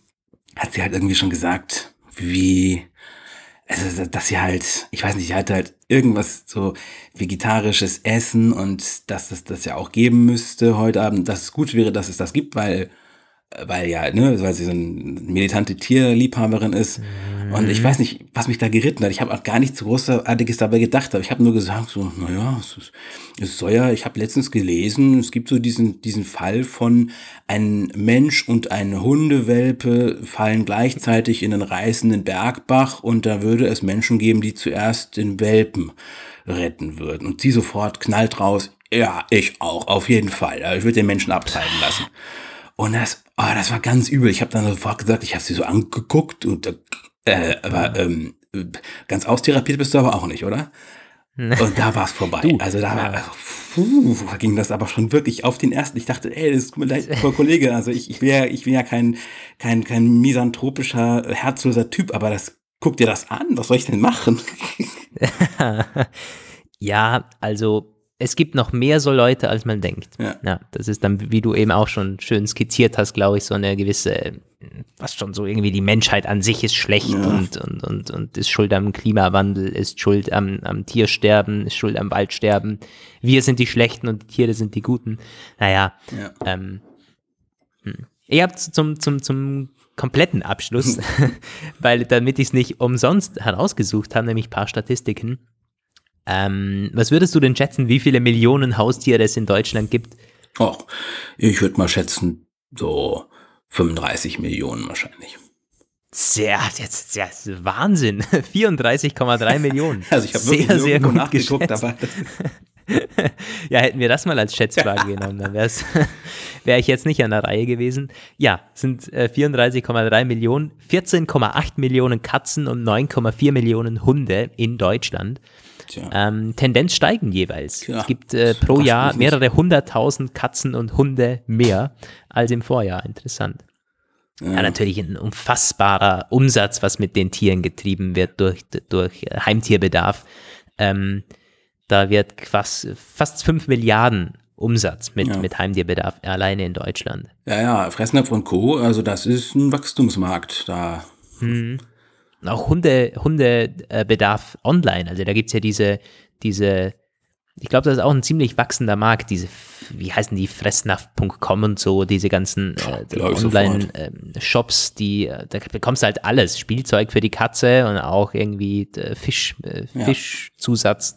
hat sie halt irgendwie schon gesagt, wie, also, dass sie halt, ich weiß nicht, sie hatte halt irgendwas so vegetarisches Essen und dass es das ja auch geben müsste heute Abend, dass es gut wäre, dass es das gibt, weil weil ja, ne, weil sie so eine militante Tierliebhaberin ist. Mhm. Und ich weiß nicht, was mich da geritten hat. Ich habe auch gar nichts Großartiges dabei gedacht, aber ich habe nur gesagt, so, naja, es, ist, es soll ja, ich habe letztens gelesen, es gibt so diesen, diesen Fall von ein Mensch und ein Hundewelpe fallen gleichzeitig in den reißenden Bergbach und da würde es Menschen geben, die zuerst den Welpen retten würden. Und sie sofort knallt raus, ja, ich auch, auf jeden Fall. Ich würde den Menschen abtreiben lassen. Und das, oh, das war ganz übel. Ich habe dann sofort gesagt, ich habe sie so angeguckt und äh, aber ähm, ganz austherapiert bist du aber auch nicht, oder? Und da war es vorbei. Du, also da war, puh, ging das aber schon wirklich auf den ersten. Ich dachte, ey, das ist mir leid, Kollege. Also ich, ich bin ja, ich bin ja kein, kein, kein misanthropischer, herzloser Typ, aber das, guck dir das an. Was soll ich denn machen? ja, also es gibt noch mehr so Leute, als man denkt. Ja. ja. das ist dann, wie du eben auch schon schön skizziert hast, glaube ich, so eine gewisse, was schon so irgendwie die Menschheit an sich ist schlecht ja. und, und, und, und ist schuld am Klimawandel, ist schuld am, am Tiersterben, ist schuld am Waldsterben. Wir sind die Schlechten und die Tiere sind die Guten. Naja, ja. ähm, hm. Ihr habt zum, zum, zum kompletten Abschluss, weil damit ich es nicht umsonst herausgesucht habe, nämlich ein paar Statistiken Ähm, was würdest du denn schätzen, wie viele Millionen Haustiere es in Deutschland gibt? Oh, ich würde mal schätzen, so 35 Millionen wahrscheinlich. Sehr, jetzt, ja, Wahnsinn. 34,3 Millionen. Also ich habe wirklich sehr, sehr gut nachgeguckt, aber ja, hätten wir das mal als Schätzfrage genommen, dann wäre wär ich jetzt nicht an der Reihe gewesen. Ja, sind äh, 34,3 Millionen, 14,8 Millionen Katzen und 9,4 Millionen Hunde in Deutschland. Ähm, Tendenz steigen jeweils. Ja, es gibt äh, pro Jahr mehrere hunderttausend Katzen und Hunde mehr als im Vorjahr. Interessant. Ja. ja. natürlich ein unfassbarer Umsatz, was mit den Tieren getrieben wird durch, durch Heimtierbedarf. Ähm, da wird fast, fast 5 Milliarden Umsatz mit, ja. mit Heimtierbedarf alleine in Deutschland. Ja, ja, Fressnapf und Co., also das ist ein Wachstumsmarkt da. Hm. Auch Hunde, Hundebedarf online. Also da gibt es ja diese, diese ich glaube, das ist auch ein ziemlich wachsender Markt, diese, wie heißen die, fressnapf.com und so, diese ganzen äh, Online-Shops, ähm, die, äh, da bekommst du halt alles, Spielzeug für die Katze und auch irgendwie äh, Fisch, äh, Fischzusatz,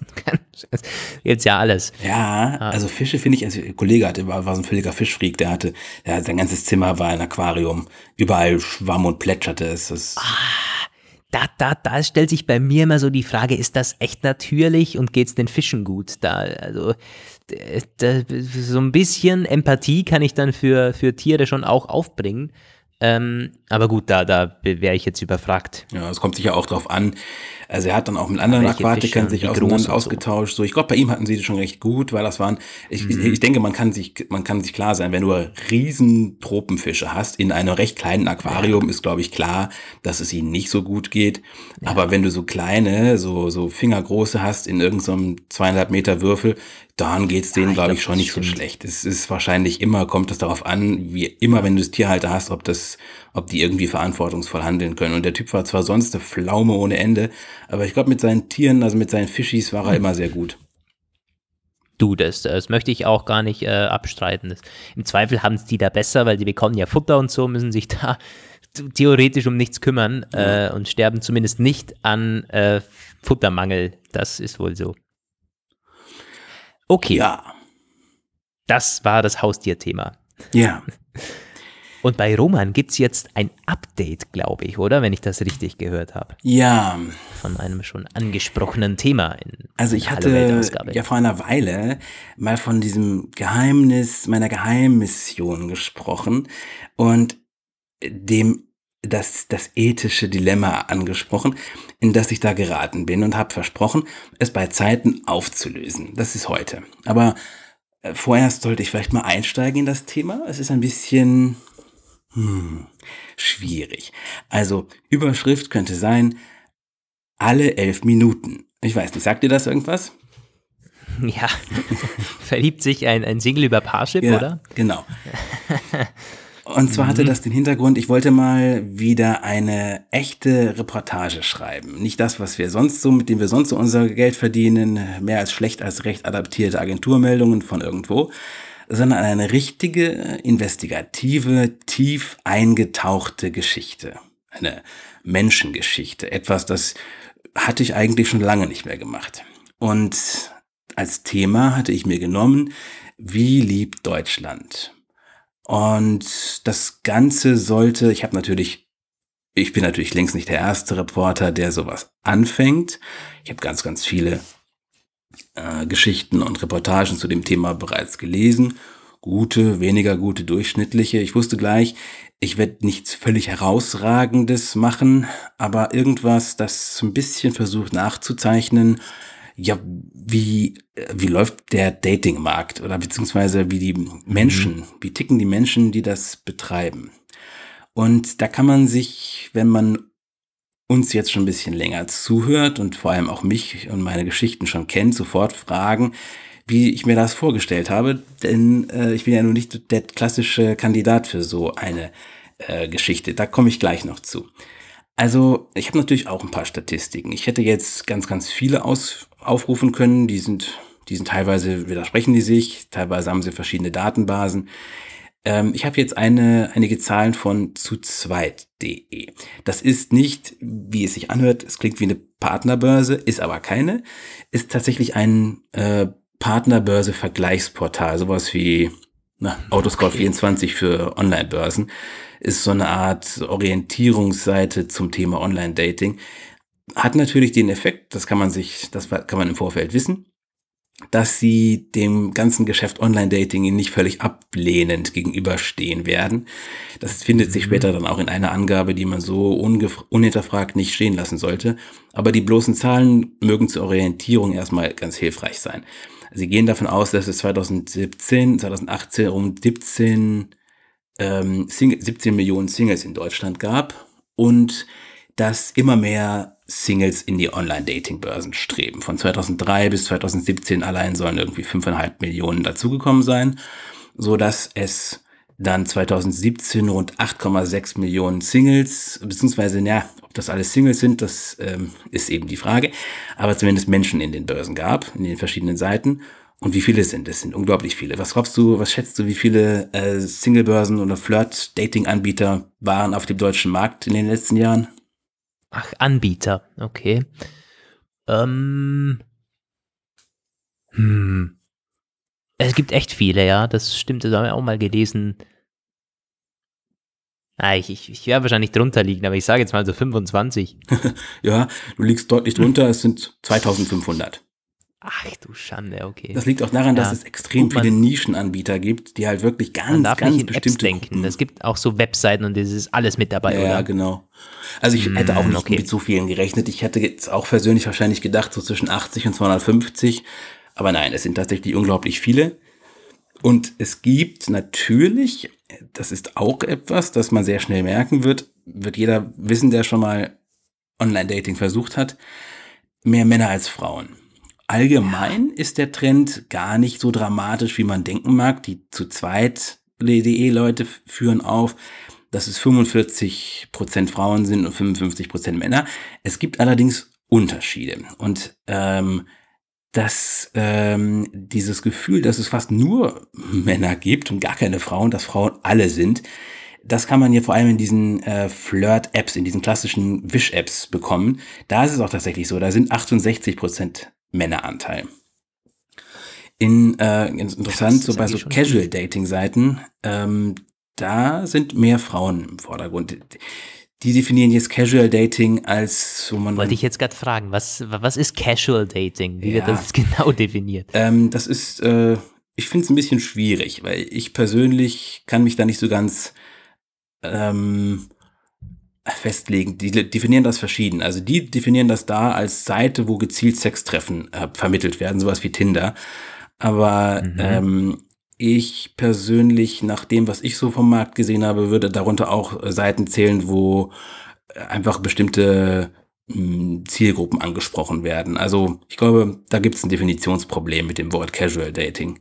jetzt ja alles. Ja, also Fische finde ich, also ein Kollege hatte, war, war so ein völliger Fischfreak, der hatte, der, sein ganzes Zimmer war ein Aquarium, überall schwamm und plätscherte es. Das ah da, da, da stellt sich bei mir immer so die Frage, ist das echt natürlich und geht es den Fischen gut? Da, also da, so ein bisschen Empathie kann ich dann für, für Tiere schon auch aufbringen. Ähm, aber gut, da, da wäre ich jetzt überfragt. Ja, es kommt sicher auch drauf an. Also er hat dann auch mit anderen Aquatikern sich auseinander ausgetauscht. So. ich glaube, bei ihm hatten sie das schon recht gut, weil das waren, ich, mhm. ich denke, man kann sich, man kann sich klar sein, wenn du riesen Tropenfische hast in einem recht kleinen Aquarium, ja. ist glaube ich klar, dass es ihnen nicht so gut geht. Ja. Aber wenn du so kleine, so, so fingergroße hast in irgendeinem so zweieinhalb Meter Würfel, dann geht's denen, ja, glaube ich, schon nicht stimmt. so schlecht. Es ist wahrscheinlich immer, kommt es darauf an, wie immer, wenn du das Tierhalter hast, ob das, ob die irgendwie verantwortungsvoll handeln können. Und der Typ war zwar sonst eine Pflaume ohne Ende, aber ich glaube, mit seinen Tieren, also mit seinen Fischis, war er immer sehr gut. Du, das, das möchte ich auch gar nicht äh, abstreiten. Das, Im Zweifel haben es die da besser, weil die bekommen ja Futter und so, müssen sich da theoretisch um nichts kümmern äh, und sterben zumindest nicht an äh, Futtermangel. Das ist wohl so. Okay. Ja. Das war das Haustierthema. Ja. Und bei Roman gibt es jetzt ein Update, glaube ich, oder? Wenn ich das richtig gehört habe. Ja. Von einem schon angesprochenen Thema. In also ich hatte ja vor einer Weile mal von diesem Geheimnis, meiner Geheimmission gesprochen und dem das, das ethische Dilemma angesprochen, in das ich da geraten bin und habe versprochen, es bei Zeiten aufzulösen. Das ist heute. Aber äh, vorerst sollte ich vielleicht mal einsteigen in das Thema. Es ist ein bisschen hm, schwierig. Also Überschrift könnte sein, alle elf Minuten. Ich weiß nicht, sagt dir das irgendwas? Ja, verliebt sich ein, ein Single über Parship, ja, oder? Genau. Und zwar hatte mhm. das den Hintergrund, ich wollte mal wieder eine echte Reportage schreiben. Nicht das, was wir sonst so, mit dem wir sonst so unser Geld verdienen, mehr als schlecht als recht adaptierte Agenturmeldungen von irgendwo, sondern eine richtige, investigative, tief eingetauchte Geschichte. Eine Menschengeschichte. Etwas, das hatte ich eigentlich schon lange nicht mehr gemacht. Und als Thema hatte ich mir genommen, wie liebt Deutschland? Und das Ganze sollte, ich habe natürlich, ich bin natürlich längst nicht der erste Reporter, der sowas anfängt. Ich habe ganz, ganz viele äh, Geschichten und Reportagen zu dem Thema bereits gelesen. Gute, weniger gute, durchschnittliche. Ich wusste gleich, ich werde nichts völlig herausragendes machen, aber irgendwas, das ein bisschen versucht nachzuzeichnen, ja, wie, wie läuft der Datingmarkt oder beziehungsweise wie die Menschen, mhm. wie ticken die Menschen, die das betreiben. Und da kann man sich, wenn man uns jetzt schon ein bisschen länger zuhört und vor allem auch mich und meine Geschichten schon kennt, sofort fragen, wie ich mir das vorgestellt habe, denn äh, ich bin ja nun nicht der klassische Kandidat für so eine äh, Geschichte. Da komme ich gleich noch zu. Also, ich habe natürlich auch ein paar Statistiken. Ich hätte jetzt ganz, ganz viele aus, aufrufen können. Die sind, die sind teilweise widersprechen die sich, teilweise haben sie verschiedene Datenbasen. Ähm, ich habe jetzt eine, einige Zahlen von zu zweit.de. Das ist nicht, wie es sich anhört, es klingt wie eine Partnerbörse, ist aber keine. Ist tatsächlich ein äh, Partnerbörse-Vergleichsportal, sowas wie na, Autoscout24 okay. für Online-Börsen. Ist so eine Art Orientierungsseite zum Thema Online-Dating. Hat natürlich den Effekt, das kann man sich, das kann man im Vorfeld wissen, dass sie dem ganzen Geschäft Online-Dating nicht völlig ablehnend gegenüberstehen werden. Das findet sich mhm. später dann auch in einer Angabe, die man so unhinterfragt nicht stehen lassen sollte. Aber die bloßen Zahlen mögen zur Orientierung erstmal ganz hilfreich sein. Sie gehen davon aus, dass es 2017, 2018 um 17, ähm, 17 Millionen Singles in Deutschland gab und dass immer mehr Singles in die Online-Dating-Börsen streben. Von 2003 bis 2017 allein sollen irgendwie 5,5 Millionen dazugekommen sein, so dass es dann 2017 rund 8,6 Millionen Singles, beziehungsweise, ja, ob das alles Singles sind, das ähm, ist eben die Frage, aber zumindest Menschen in den Börsen gab, in den verschiedenen Seiten. Und wie viele sind es? sind unglaublich viele. Was glaubst du, was schätzt du, wie viele äh, Singlebörsen oder Flirt-Dating-Anbieter waren auf dem deutschen Markt in den letzten Jahren? Ach, Anbieter, okay. Ähm. Hm. Es gibt echt viele, ja, das stimmt, das haben wir auch mal gelesen. Ah, ich, ich, ich werde wahrscheinlich drunter liegen, aber ich sage jetzt mal so 25. ja, du liegst deutlich drunter, es sind 2500. Ach du Schande, okay. Das liegt auch daran, ja. dass es extrem viele Nischenanbieter gibt, die halt wirklich ganz, ganz bestimmte Apps denken. Es gibt auch so Webseiten und das ist alles mit dabei, ja, oder? Ja, genau. Also ich hm, hätte auch nicht okay. mit so vielen gerechnet. Ich hätte jetzt auch persönlich wahrscheinlich gedacht, so zwischen 80 und 250. Aber nein, es sind tatsächlich unglaublich viele. Und es gibt natürlich, das ist auch etwas, das man sehr schnell merken wird, wird jeder wissen, der schon mal Online-Dating versucht hat, mehr Männer als Frauen. Allgemein ist der Trend gar nicht so dramatisch, wie man denken mag. Die zu zweit DE-Leute führen auf, dass es 45 Prozent Frauen sind und 55 Prozent Männer. Es gibt allerdings Unterschiede und ähm, dass ähm, dieses Gefühl, dass es fast nur Männer gibt und gar keine Frauen, dass Frauen alle sind, das kann man hier vor allem in diesen äh, Flirt-Apps, in diesen klassischen Wish-Apps bekommen. Da ist es auch tatsächlich so, da sind 68 Prozent Männeranteil. In, äh, interessant, so bei so Casual-Dating-Seiten, ähm, da sind mehr Frauen im Vordergrund. Die definieren jetzt Casual Dating als so man. Wollte ich jetzt gerade fragen, was, was ist Casual Dating? Wie ja, wird das genau definiert? Ähm, das ist, äh, ich finde es ein bisschen schwierig, weil ich persönlich kann mich da nicht so ganz ähm, festlegen. Die definieren das verschieden. Also die definieren das da als Seite, wo gezielt Sextreffen äh, vermittelt werden, sowas wie Tinder. Aber mhm. ähm, ich persönlich, nach dem, was ich so vom Markt gesehen habe, würde darunter auch Seiten zählen, wo einfach bestimmte hm, Zielgruppen angesprochen werden. Also ich glaube, da gibt es ein Definitionsproblem mit dem Wort Casual Dating.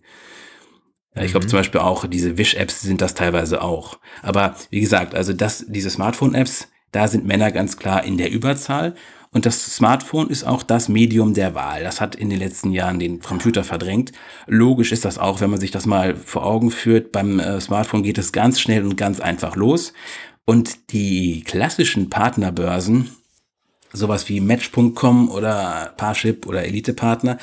Ich glaube mhm. zum Beispiel auch diese Wish-Apps sind das teilweise auch. Aber wie gesagt, also das, diese Smartphone-Apps, da sind Männer ganz klar in der Überzahl. Und das Smartphone ist auch das Medium der Wahl. Das hat in den letzten Jahren den Computer verdrängt. Logisch ist das auch, wenn man sich das mal vor Augen führt. Beim äh, Smartphone geht es ganz schnell und ganz einfach los. Und die klassischen Partnerbörsen, sowas wie Match.com oder Parship oder Elite-Partner,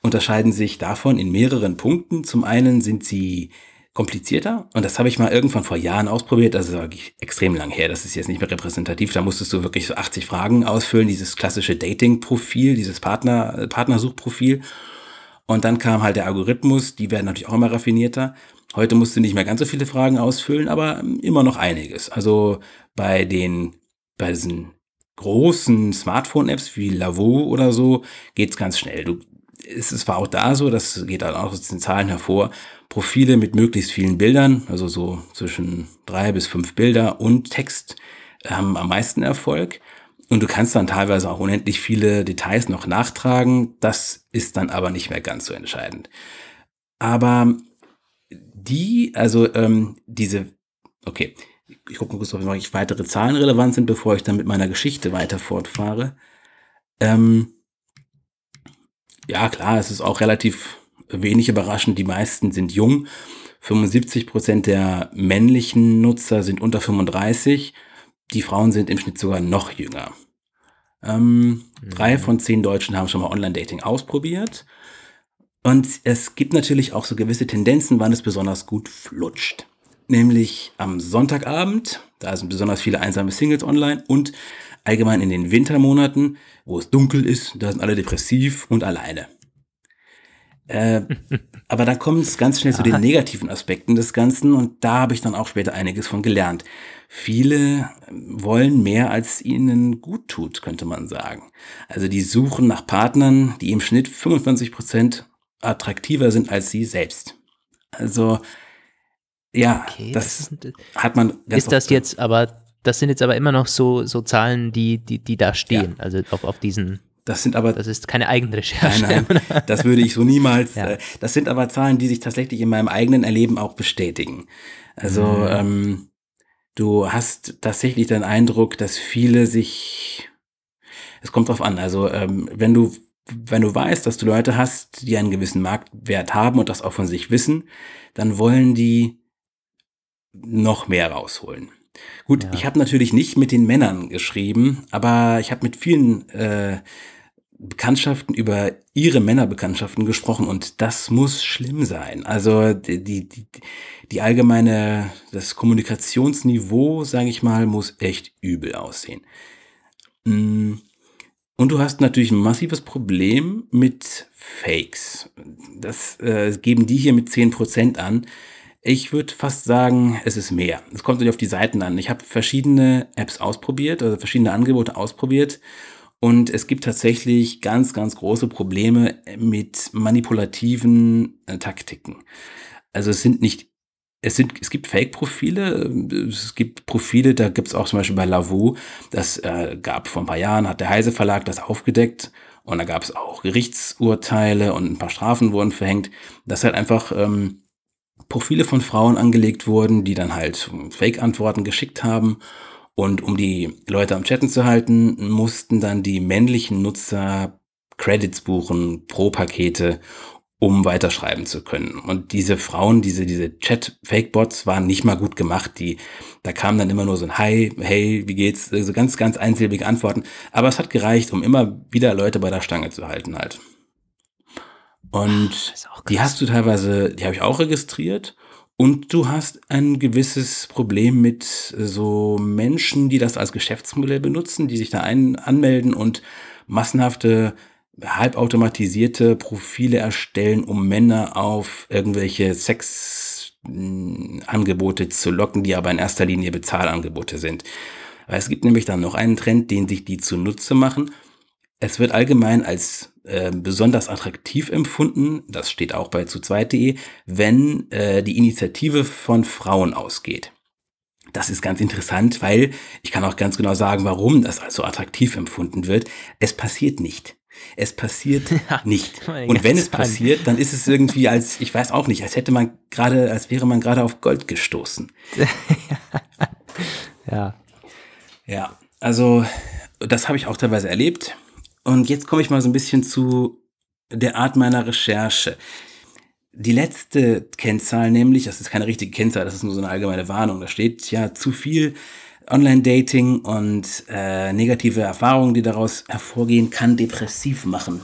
unterscheiden sich davon in mehreren Punkten. Zum einen sind sie komplizierter. Und das habe ich mal irgendwann vor Jahren ausprobiert. Das ist wirklich extrem lang her. Das ist jetzt nicht mehr repräsentativ. Da musstest du wirklich so 80 Fragen ausfüllen, dieses klassische Dating-Profil, dieses Partner, Partnersuchprofil. Und dann kam halt der Algorithmus, die werden natürlich auch immer raffinierter. Heute musst du nicht mehr ganz so viele Fragen ausfüllen, aber immer noch einiges. Also bei den, bei diesen großen Smartphone-Apps wie Lavo oder so geht's ganz schnell. Du, es zwar auch da so, das geht dann auch aus den Zahlen hervor, Profile mit möglichst vielen Bildern, also so zwischen drei bis fünf Bilder und Text haben am meisten Erfolg. Und du kannst dann teilweise auch unendlich viele Details noch nachtragen. Das ist dann aber nicht mehr ganz so entscheidend. Aber die, also ähm, diese, okay, ich gucke mal kurz, ob noch weitere Zahlen relevant sind, bevor ich dann mit meiner Geschichte weiter fortfahre. Ähm, ja, klar, es ist auch relativ wenig überraschend, die meisten sind jung. 75 Prozent der männlichen Nutzer sind unter 35. Die Frauen sind im Schnitt sogar noch jünger. Ähm, mhm. Drei von zehn Deutschen haben schon mal Online-Dating ausprobiert. Und es gibt natürlich auch so gewisse Tendenzen, wann es besonders gut flutscht. Nämlich am Sonntagabend, da sind besonders viele einsame Singles online und allgemein in den Wintermonaten, wo es dunkel ist, da sind alle depressiv und alleine. Äh, aber dann kommt es ganz schnell zu den negativen Aspekten des Ganzen und da habe ich dann auch später einiges von gelernt. Viele wollen mehr, als ihnen gut tut, könnte man sagen. Also die suchen nach Partnern, die im Schnitt 25 Prozent attraktiver sind als sie selbst. Also ja, okay, das, das hat man. Ganz ist das jetzt aber? Das sind jetzt aber immer noch so so Zahlen, die die die da stehen, ja. also auf auf diesen das sind aber. Das ist keine Eigenrecherche. Nein, nein, das würde ich so niemals. Ja. Äh, das sind aber Zahlen, die sich tatsächlich in meinem eigenen Erleben auch bestätigen. Also, mhm. ähm, du hast tatsächlich den Eindruck, dass viele sich. Es kommt drauf an. Also, ähm, wenn du, wenn du weißt, dass du Leute hast, die einen gewissen Marktwert haben und das auch von sich wissen, dann wollen die noch mehr rausholen. Gut, ja. ich habe natürlich nicht mit den Männern geschrieben, aber ich habe mit vielen äh, Bekanntschaften über ihre Männerbekanntschaften gesprochen und das muss schlimm sein. Also die, die, die allgemeine, das Kommunikationsniveau, sage ich mal, muss echt übel aussehen. Mm. Und du hast natürlich ein massives Problem mit Fakes. Das äh, geben die hier mit 10% an. Ich würde fast sagen, es ist mehr. Es kommt natürlich auf die Seiten an. Ich habe verschiedene Apps ausprobiert, also verschiedene Angebote ausprobiert und es gibt tatsächlich ganz, ganz große Probleme mit manipulativen äh, Taktiken. Also es sind nicht, es sind, es gibt Fake-Profile, es gibt Profile, da gibt es auch zum Beispiel bei Lavu, das äh, gab vor ein paar Jahren, hat der Heise Verlag das aufgedeckt und da gab es auch Gerichtsurteile und ein paar Strafen wurden verhängt, dass halt einfach ähm, Profile von Frauen angelegt wurden, die dann halt Fake-Antworten geschickt haben und um die Leute am Chatten zu halten, mussten dann die männlichen Nutzer Credits buchen pro Pakete, um weiterschreiben zu können. Und diese Frauen, diese, diese Chat-Fake-Bots waren nicht mal gut gemacht. Die, da kam dann immer nur so ein Hi, hey, wie geht's? So also ganz, ganz einsilbige Antworten. Aber es hat gereicht, um immer wieder Leute bei der Stange zu halten halt. Und die hast du teilweise, die habe ich auch registriert. Und du hast ein gewisses Problem mit so Menschen, die das als Geschäftsmodell benutzen, die sich da ein anmelden und massenhafte halbautomatisierte Profile erstellen, um Männer auf irgendwelche Sexangebote zu locken, die aber in erster Linie Bezahlangebote sind. Weil es gibt nämlich dann noch einen Trend, den sich die zunutze machen. Es wird allgemein als äh, besonders attraktiv empfunden, das steht auch bei zu zweit.de, wenn äh, die Initiative von Frauen ausgeht. Das ist ganz interessant, weil ich kann auch ganz genau sagen, warum das als so attraktiv empfunden wird. Es passiert nicht. Es passiert ja, nicht. Und wenn es passiert, dann ist es irgendwie als, ich weiß auch nicht, als hätte man gerade, als wäre man gerade auf Gold gestoßen. ja. Ja, also das habe ich auch teilweise erlebt. Und jetzt komme ich mal so ein bisschen zu der Art meiner Recherche. Die letzte Kennzahl nämlich, das ist keine richtige Kennzahl, das ist nur so eine allgemeine Warnung, da steht ja zu viel Online-Dating und äh, negative Erfahrungen, die daraus hervorgehen, kann depressiv machen.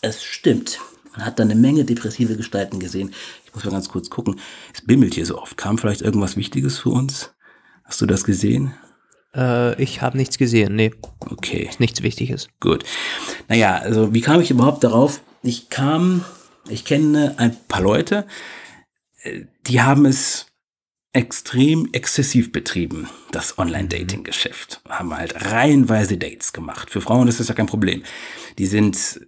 Es stimmt. Man hat da eine Menge depressive Gestalten gesehen. Ich muss mal ganz kurz gucken. Es bimmelt hier so oft. Kam vielleicht irgendwas Wichtiges für uns? Hast du das gesehen? Äh, ich habe nichts gesehen, nee. Okay. Ist nichts Wichtiges. Gut. Naja, also wie kam ich überhaupt darauf? Ich kam, ich kenne ein paar Leute, äh, die haben es extrem exzessiv betrieben, das Online-Dating-Geschäft. Haben halt reihenweise Dates gemacht. Für Frauen ist das ja kein Problem. Die sind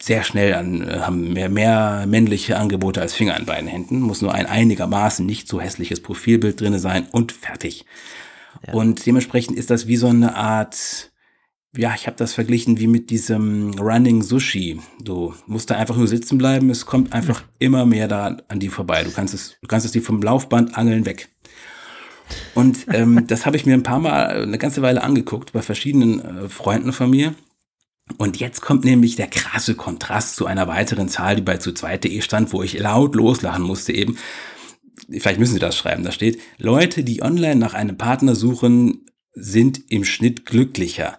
sehr schnell an, haben mehr, mehr männliche Angebote als Finger an beiden Händen. Muss nur ein einigermaßen nicht so hässliches Profilbild drinne sein und fertig. Und dementsprechend ist das wie so eine Art, ja, ich habe das verglichen wie mit diesem Running Sushi. Du musst da einfach nur sitzen bleiben, es kommt einfach immer mehr da an die vorbei. Du kannst es, du kannst es dir vom Laufband angeln weg. Und ähm, das habe ich mir ein paar Mal eine ganze Weile angeguckt bei verschiedenen äh, Freunden von mir. Und jetzt kommt nämlich der krasse Kontrast zu einer weiteren Zahl, die bei zu zweit.de stand, wo ich laut loslachen musste eben. Vielleicht müssen Sie das schreiben, da steht, Leute, die online nach einem Partner suchen, sind im Schnitt glücklicher.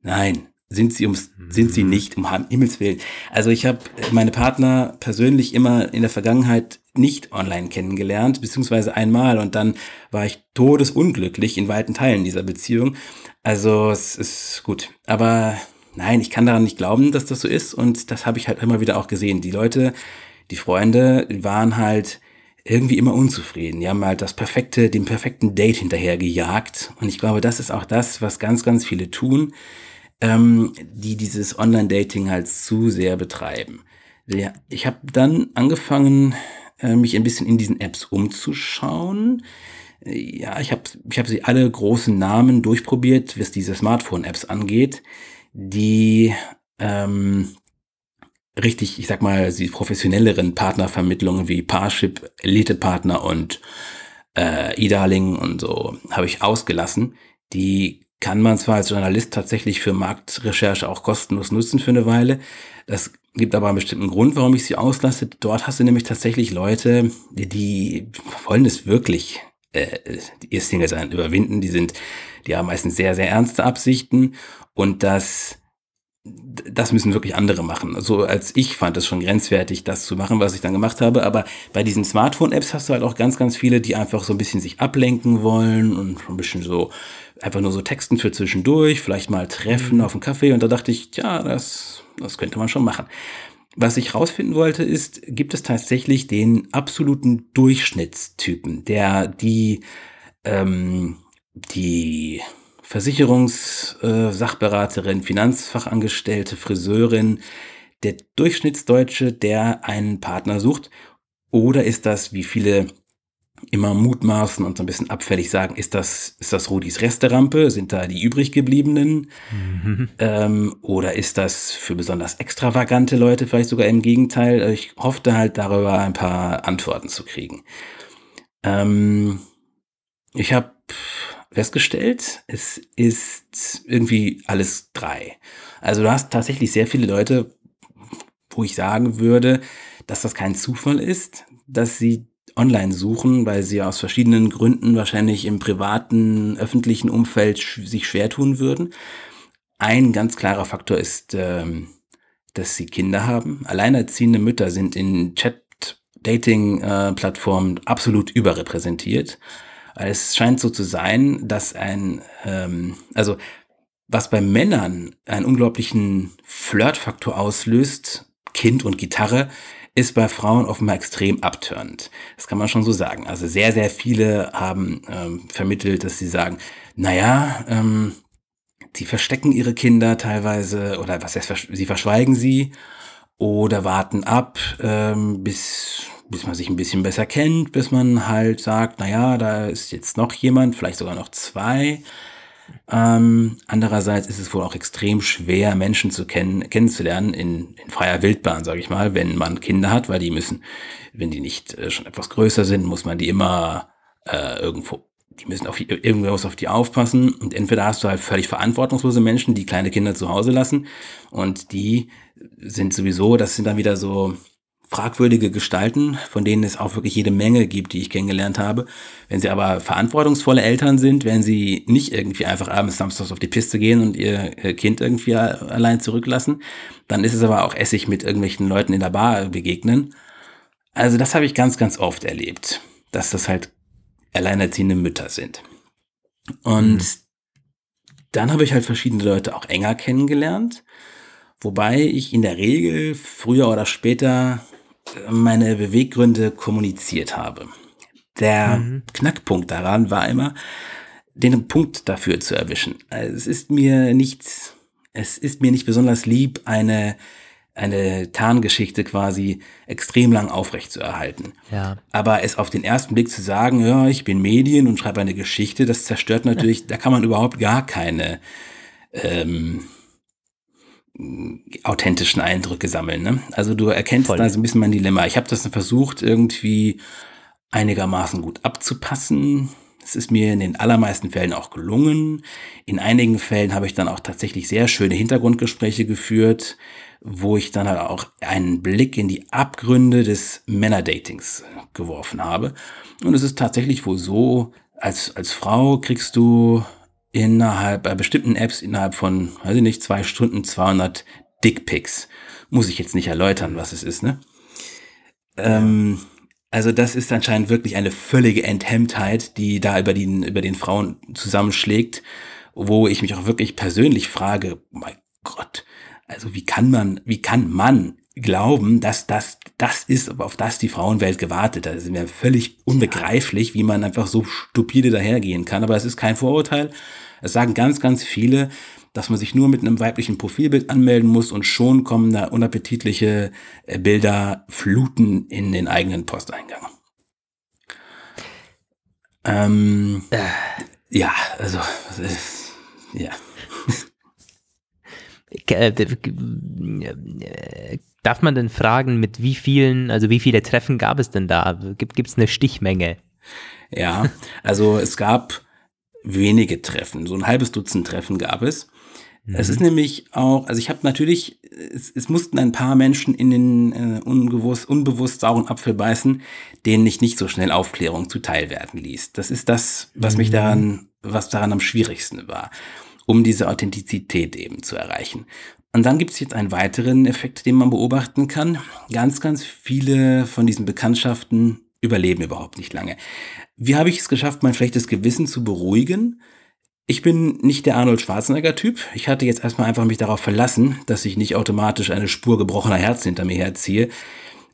Nein, sind sie ums, sind sie nicht, um Himmels Willen. Also ich habe meine Partner persönlich immer in der Vergangenheit nicht online kennengelernt, beziehungsweise einmal und dann war ich todesunglücklich in weiten Teilen dieser Beziehung. Also es ist gut. Aber nein, ich kann daran nicht glauben, dass das so ist und das habe ich halt immer wieder auch gesehen. Die Leute, die Freunde waren halt irgendwie immer unzufrieden. Die haben halt das perfekte, den perfekten Date hinterher gejagt und ich glaube, das ist auch das, was ganz, ganz viele tun, ähm, die dieses Online-Dating halt zu sehr betreiben. Ja, ich habe dann angefangen, äh, mich ein bisschen in diesen Apps umzuschauen. Ja, ich habe ich hab sie alle großen Namen durchprobiert, was diese Smartphone-Apps angeht, die ähm, richtig, ich sag mal, die professionelleren Partnervermittlungen wie Parship, Elite-Partner und äh, E-Darling und so habe ich ausgelassen. Die kann man zwar als Journalist tatsächlich für Marktrecherche auch kostenlos nutzen für eine Weile. Das gibt aber einen bestimmten Grund, warum ich sie auslasse. Dort hast du nämlich tatsächlich Leute, die, wollen es wirklich, äh, ihr Single sein überwinden. Die sind, die haben meistens sehr, sehr ernste Absichten und das das müssen wirklich andere machen. So als ich fand es schon grenzwertig, das zu machen, was ich dann gemacht habe. Aber bei diesen Smartphone-Apps hast du halt auch ganz, ganz viele, die einfach so ein bisschen sich ablenken wollen und ein bisschen so einfach nur so Texten für zwischendurch, vielleicht mal treffen mhm. auf einen Kaffee. Und da dachte ich, ja, das, das könnte man schon machen. Was ich rausfinden wollte, ist, gibt es tatsächlich den absoluten Durchschnittstypen, der die, ähm, die Versicherungssachberaterin, äh, Finanzfachangestellte, Friseurin, der Durchschnittsdeutsche, der einen Partner sucht? Oder ist das, wie viele immer mutmaßen und so ein bisschen abfällig sagen, ist das, ist das Rudis Resterampe? Sind da die übrig gebliebenen? Mhm. Ähm, oder ist das für besonders extravagante Leute vielleicht sogar im Gegenteil? Ich hoffte halt darüber ein paar Antworten zu kriegen. Ähm, ich habe festgestellt, es ist irgendwie alles drei. Also du hast tatsächlich sehr viele Leute, wo ich sagen würde, dass das kein Zufall ist, dass sie online suchen, weil sie aus verschiedenen Gründen wahrscheinlich im privaten, öffentlichen Umfeld sich schwer tun würden. Ein ganz klarer Faktor ist, ähm, dass sie Kinder haben. Alleinerziehende Mütter sind in Chat-Dating-Plattformen absolut überrepräsentiert. Es scheint so zu sein, dass ein, ähm, also was bei Männern einen unglaublichen Flirtfaktor auslöst, Kind und Gitarre, ist bei Frauen offenbar extrem abtörend. Das kann man schon so sagen. Also sehr, sehr viele haben ähm, vermittelt, dass sie sagen, naja, ähm, sie verstecken ihre Kinder teilweise oder was heißt, sie verschweigen sie oder warten ab, ähm, bis bis man sich ein bisschen besser kennt, bis man halt sagt, naja, da ist jetzt noch jemand, vielleicht sogar noch zwei. Ähm, andererseits ist es wohl auch extrem schwer, Menschen zu kennen, kennenzulernen in, in freier Wildbahn, sage ich mal, wenn man Kinder hat, weil die müssen, wenn die nicht äh, schon etwas größer sind, muss man die immer äh, irgendwo, die müssen auf irgendwas auf die aufpassen. Und entweder hast du halt völlig verantwortungslose Menschen, die kleine Kinder zu Hause lassen, und die sind sowieso, das sind dann wieder so fragwürdige Gestalten, von denen es auch wirklich jede Menge gibt, die ich kennengelernt habe. Wenn sie aber verantwortungsvolle Eltern sind, werden sie nicht irgendwie einfach abends samstags auf die Piste gehen und ihr Kind irgendwie allein zurücklassen. Dann ist es aber auch Essig mit irgendwelchen Leuten in der Bar begegnen. Also das habe ich ganz, ganz oft erlebt, dass das halt alleinerziehende Mütter sind. Und mhm. dann habe ich halt verschiedene Leute auch enger kennengelernt. Wobei ich in der Regel früher oder später meine Beweggründe kommuniziert habe. Der mhm. Knackpunkt daran war immer, den Punkt dafür zu erwischen. Also es ist mir nicht, es ist mir nicht besonders lieb, eine eine Tarngeschichte quasi extrem lang aufrecht zu erhalten. Ja. Aber es auf den ersten Blick zu sagen, ja, ich bin Medien und schreibe eine Geschichte, das zerstört natürlich, da kann man überhaupt gar keine ähm, authentischen Eindrücke sammeln. Ne? Also du erkennst Voll. da so ein bisschen mein Dilemma. Ich habe das versucht, irgendwie einigermaßen gut abzupassen. Es ist mir in den allermeisten Fällen auch gelungen. In einigen Fällen habe ich dann auch tatsächlich sehr schöne Hintergrundgespräche geführt, wo ich dann halt auch einen Blick in die Abgründe des Männerdatings geworfen habe. Und es ist tatsächlich wohl so, als, als Frau kriegst du innerhalb, bei bestimmten Apps innerhalb von, weiß ich nicht, zwei Stunden 200 Dickpics. Muss ich jetzt nicht erläutern, was es ist, ne? Ähm, also das ist anscheinend wirklich eine völlige Enthemmtheit, die da über den, über den Frauen zusammenschlägt, wo ich mich auch wirklich persönlich frage, mein Gott, also wie kann man, wie kann man glauben, dass das das ist, auf das die Frauenwelt gewartet hat. Das ist mir völlig unbegreiflich, wie man einfach so stupide dahergehen kann. Aber es ist kein Vorurteil. Es sagen ganz, ganz viele, dass man sich nur mit einem weiblichen Profilbild anmelden muss und schon kommen da unappetitliche äh, Bilder fluten in den eigenen Posteingang. Ähm, äh. Ja, also, ja. Äh, darf man denn fragen, mit wie vielen, also wie viele Treffen gab es denn da? Gibt es eine Stichmenge? Ja, also es gab wenige Treffen, so ein halbes Dutzend Treffen gab es. Mhm. Es ist nämlich auch, also ich habe natürlich, es, es, mussten ein paar Menschen in den äh, unbewusst, unbewusst sauren Apfel beißen, denen ich nicht so schnell Aufklärung zuteil werden ließ. Das ist das, was mhm. mich daran, was daran am schwierigsten war, um diese Authentizität eben zu erreichen. Und dann gibt es jetzt einen weiteren Effekt, den man beobachten kann. Ganz, ganz viele von diesen Bekanntschaften überleben überhaupt nicht lange. Wie habe ich es geschafft, mein schlechtes Gewissen zu beruhigen? Ich bin nicht der Arnold Schwarzenegger-Typ. Ich hatte jetzt erstmal einfach mich darauf verlassen, dass ich nicht automatisch eine Spur gebrochener Herzen hinter mir herziehe.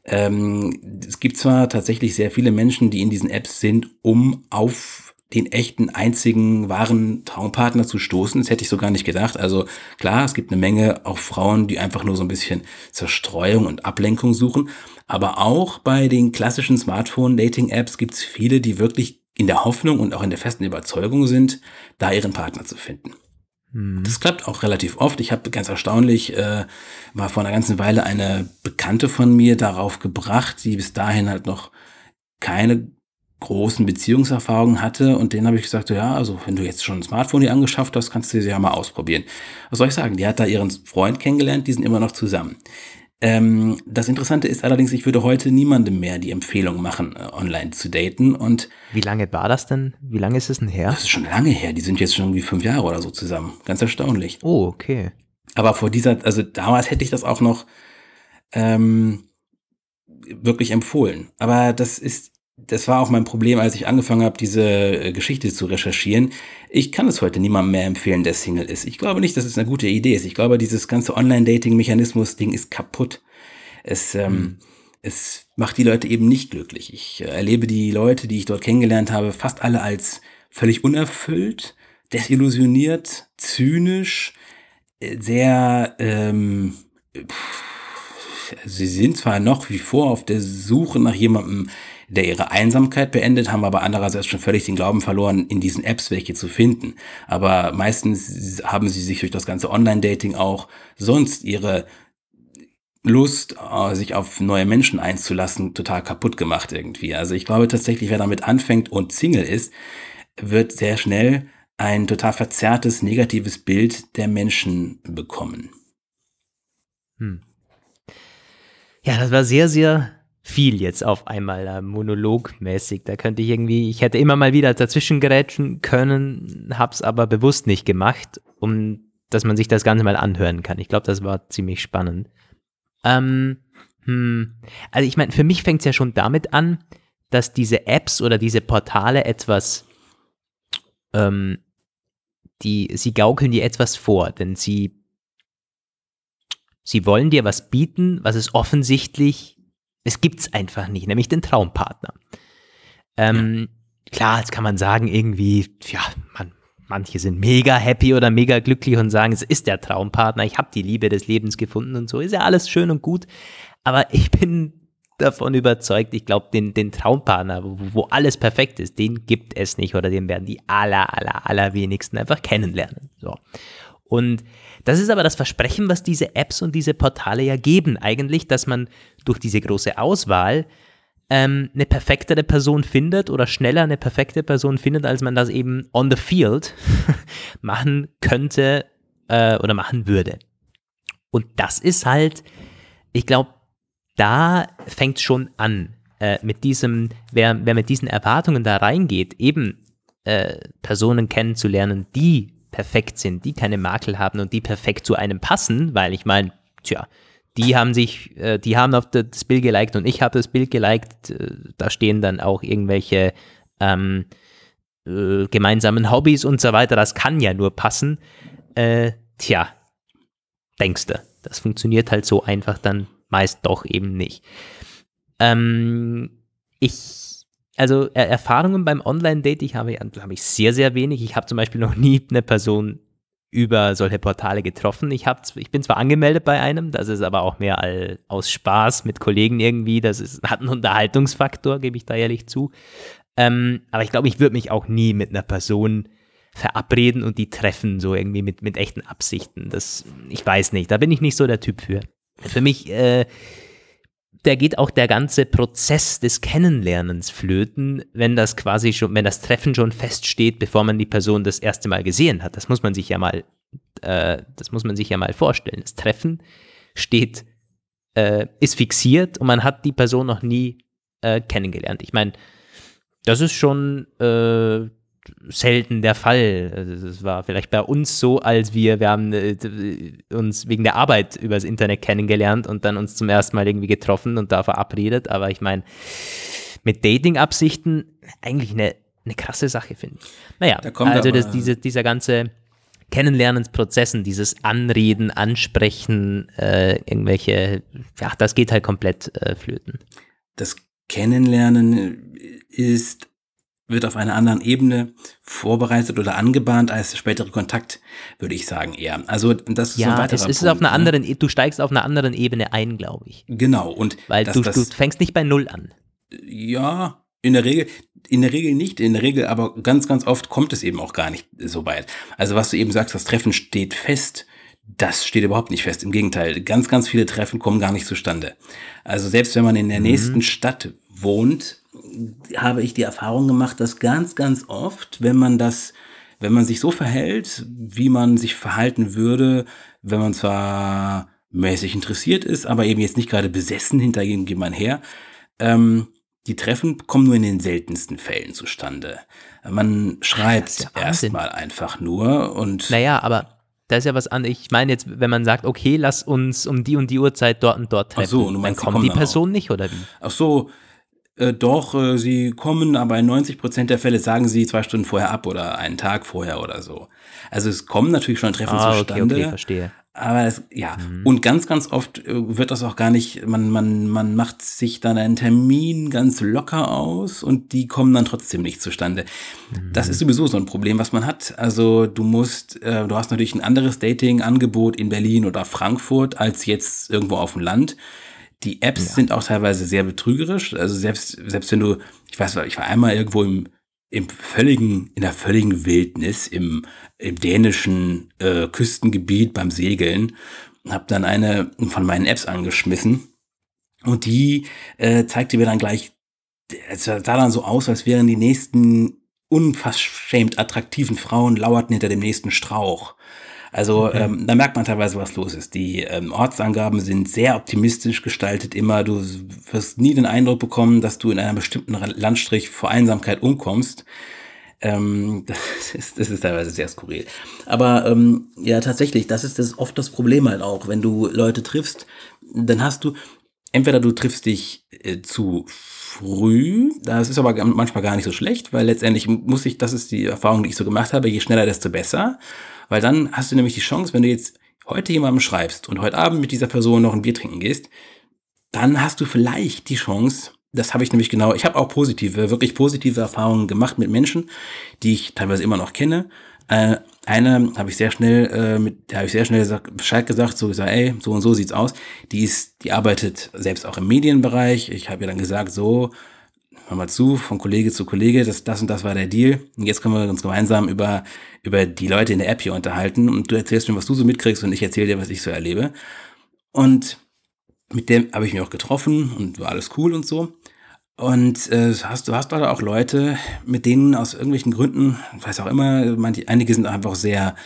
Ähm, es gibt zwar tatsächlich sehr viele Menschen, die in diesen Apps sind, um auf den echten, einzigen, wahren Traumpartner zu stoßen. Das hätte ich so gar nicht gedacht. Also klar, es gibt eine Menge auch Frauen, die einfach nur so ein bisschen Zerstreuung und Ablenkung suchen. Aber auch bei den klassischen Smartphone-Dating-Apps gibt es viele, die wirklich in der Hoffnung und auch in der festen Überzeugung sind, da ihren Partner zu finden. Mhm. Das klappt auch relativ oft. Ich habe ganz erstaunlich äh, mal vor einer ganzen Weile eine Bekannte von mir darauf gebracht, die bis dahin halt noch keine großen Beziehungserfahrungen hatte und denen habe ich gesagt, so, ja, also wenn du jetzt schon ein Smartphone hier angeschafft hast, kannst du sie ja mal ausprobieren. Was soll ich sagen? Die hat da ihren Freund kennengelernt, die sind immer noch zusammen. Ähm, das Interessante ist allerdings, ich würde heute niemandem mehr die Empfehlung machen, äh, online zu daten. Und wie lange war das denn? Wie lange ist es denn her? Das ist schon lange her. Die sind jetzt schon irgendwie fünf Jahre oder so zusammen. Ganz erstaunlich. Oh, okay. Aber vor dieser, also damals hätte ich das auch noch ähm, wirklich empfohlen. Aber das ist das war auch mein Problem, als ich angefangen habe, diese äh, Geschichte zu recherchieren. Ich kann es heute niemandem mehr empfehlen, der Single ist. Ich glaube nicht, dass es eine gute Idee ist. Ich glaube, dieses ganze Online-Dating-Mechanismus-Ding ist kaputt. Es, ähm, mhm. es macht die Leute eben nicht glücklich. Ich äh, erlebe die Leute, die ich dort kennengelernt habe, fast alle als völlig unerfüllt, desillusioniert, zynisch, äh, sehr, ähm, pff, sie sind zwar noch wie vor auf der Suche nach jemandem, der ihre Einsamkeit beendet, haben aber andererseits schon völlig den Glauben verloren, in diesen Apps welche zu finden. Aber meistens haben sie sich durch das ganze Online-Dating auch sonst ihre Lust, äh, sich auf neue Menschen einzulassen, total kaputt gemacht irgendwie. Also ich glaube tatsächlich, wer damit anfängt und Single ist, wird sehr schnell ein total verzerrtes, negatives Bild der Menschen bekommen. Hm. Ja, das war sehr, sehr viel jetzt auf einmal äh, monologmäßig. Da könnte ich irgendwie, ich hätte immer mal wieder dazwischen gerätschen können, hab's aber bewusst nicht gemacht, um dass man sich das Ganze mal anhören kann. Ich glaube, das war ziemlich spannend. Ähm, hm, also ich meine, für mich fängt es ja schon damit an, dass diese Apps oder diese Portale etwas, ähm, die, sie gaukeln dir etwas vor, denn sie, sie wollen dir was bieten, was es offensichtlich es gibt es einfach nicht, nämlich den Traumpartner. Ähm, ja. Klar, jetzt kann man sagen, irgendwie, ja, man, manche sind mega happy oder mega glücklich und sagen, es ist der Traumpartner, ich habe die Liebe des Lebens gefunden und so, ist ja alles schön und gut. Aber ich bin davon überzeugt, ich glaube, den, den Traumpartner, wo, wo, alles perfekt ist, den gibt es nicht oder den werden die aller, aller, allerwenigsten einfach kennenlernen. So. Und das ist aber das Versprechen, was diese Apps und diese Portale ja geben, eigentlich, dass man durch diese große Auswahl ähm, eine perfektere Person findet oder schneller eine perfekte Person findet, als man das eben on the field machen könnte äh, oder machen würde. Und das ist halt, ich glaube, da fängt schon an äh, mit diesem, wer, wer mit diesen Erwartungen da reingeht, eben äh, Personen kennenzulernen, die perfekt sind, die keine Makel haben und die perfekt zu einem passen, weil ich meine, tja, die haben sich, äh, die haben auf das Bild geliked und ich habe das Bild geliked. Da stehen dann auch irgendwelche ähm, äh, gemeinsamen Hobbys und so weiter. Das kann ja nur passen. Äh, tja, denkst du, das funktioniert halt so einfach dann meist doch eben nicht. Ähm, ich, also Erfahrungen beim Online-Date, ich habe, habe ich sehr, sehr wenig. Ich habe zum Beispiel noch nie eine Person über solche Portale getroffen. Ich, hab, ich bin zwar angemeldet bei einem, das ist aber auch mehr all, aus Spaß mit Kollegen irgendwie. Das ist, hat einen Unterhaltungsfaktor, gebe ich da ehrlich zu. Ähm, aber ich glaube, ich würde mich auch nie mit einer Person verabreden und die treffen, so irgendwie mit, mit echten Absichten. Das, ich weiß nicht, da bin ich nicht so der Typ für. Für mich, äh, da geht auch der ganze Prozess des Kennenlernens flöten, wenn das quasi schon, wenn das Treffen schon feststeht, bevor man die Person das erste Mal gesehen hat. Das muss man sich ja mal, äh, das muss man sich ja mal vorstellen. Das Treffen steht, äh, ist fixiert und man hat die Person noch nie äh, kennengelernt. Ich meine, das ist schon äh, selten der Fall. Also es war vielleicht bei uns so, als wir, wir haben äh, uns wegen der Arbeit übers Internet kennengelernt und dann uns zum ersten Mal irgendwie getroffen und da verabredet. Aber ich meine, mit Dating-Absichten eigentlich eine, eine krasse Sache, finde ich. Naja, also das, diese, dieser ganze Kennenlernensprozessen, dieses Anreden, Ansprechen, äh, irgendwelche, ja, das geht halt komplett äh, flöten. Das Kennenlernen ist wird auf einer anderen Ebene vorbereitet oder angebahnt als der spätere Kontakt, würde ich sagen eher. Also das ist ja, so ein weiterer es ist Punkt, auf einer ne? anderen, e, du steigst auf einer anderen Ebene ein, glaube ich. Genau und Weil das, du, das, du fängst nicht bei Null an. ja in der Regel in der Regel nicht, in der Regel aber ganz ganz oft kommt es eben auch gar nicht so weit. Also was du eben sagst, das Treffen steht fest. Das steht überhaupt nicht fest. Im Gegenteil, ganz, ganz viele Treffen kommen gar nicht zustande. Also selbst wenn man in der Mhm. nächsten Stadt wohnt, habe ich die Erfahrung gemacht, dass ganz, ganz oft, wenn man das, wenn man sich so verhält, wie man sich verhalten würde, wenn man zwar mäßig interessiert ist, aber eben jetzt nicht gerade besessen hinter jemandem her, ähm, die Treffen kommen nur in den seltensten Fällen zustande. Man schreibt ja erstmal einfach nur und Naja, aber da ist ja was anderes. Ich meine jetzt, wenn man sagt, okay, lass uns um die und die Uhrzeit dort und dort Ach treffen, so, und dann meinst, die kommt kommen die dann Person nicht, oder wie? Ach so, äh, doch, äh, sie kommen, aber in 90 Prozent der Fälle sagen sie zwei Stunden vorher ab oder einen Tag vorher oder so. Also es kommen natürlich schon Treffen Ah, okay, zustande. okay, verstehe. Aber es, ja, Mhm. und ganz, ganz oft äh, wird das auch gar nicht, man, man, man macht sich dann einen Termin ganz locker aus und die kommen dann trotzdem nicht zustande. Das Mhm. ist sowieso so ein Problem, was man hat. Also du musst, äh, du hast natürlich ein anderes Dating-Angebot in Berlin oder Frankfurt als jetzt irgendwo auf dem Land. Die Apps sind auch teilweise sehr betrügerisch. Also selbst, selbst wenn du, ich weiß, ich war einmal irgendwo im, im völligen, in der völligen Wildnis, im, im dänischen äh, Küstengebiet beim Segeln, habe dann eine von meinen Apps angeschmissen und die äh, zeigte mir dann gleich, es sah dann so aus, als wären die nächsten unverschämt attraktiven Frauen lauerten hinter dem nächsten Strauch. Also ähm, da merkt man teilweise, was los ist. Die ähm, Ortsangaben sind sehr optimistisch gestaltet immer. Du wirst nie den Eindruck bekommen, dass du in einem bestimmten Landstrich vor Einsamkeit umkommst. Ähm, das, ist, das ist teilweise sehr skurril. Aber ähm, ja, tatsächlich, das ist das oft das Problem halt auch. Wenn du Leute triffst, dann hast du, entweder du triffst dich äh, zu früh, das ist aber manchmal gar nicht so schlecht, weil letztendlich muss ich, das ist die Erfahrung, die ich so gemacht habe, je schneller, desto besser. Weil dann hast du nämlich die Chance, wenn du jetzt heute jemandem schreibst und heute Abend mit dieser Person noch ein Bier trinken gehst, dann hast du vielleicht die Chance, das habe ich nämlich genau, ich habe auch positive, wirklich positive Erfahrungen gemacht mit Menschen, die ich teilweise immer noch kenne. Äh, eine habe ich sehr schnell, äh, mit der habe ich sehr schnell Bescheid gesagt, so gesagt, ey, so und so sieht's aus. Die ist, die arbeitet selbst auch im Medienbereich. Ich habe ihr dann gesagt, so, hör mal zu, von Kollege zu Kollege, das, das und das war der Deal. Und jetzt können wir uns gemeinsam über, über die Leute in der App hier unterhalten und du erzählst mir, was du so mitkriegst und ich erzähle dir, was ich so erlebe. Und mit dem habe ich mich auch getroffen und war alles cool und so. Und äh, hast, du hast leider auch Leute, mit denen aus irgendwelchen Gründen, weiß auch immer, manche, einige sind einfach sehr,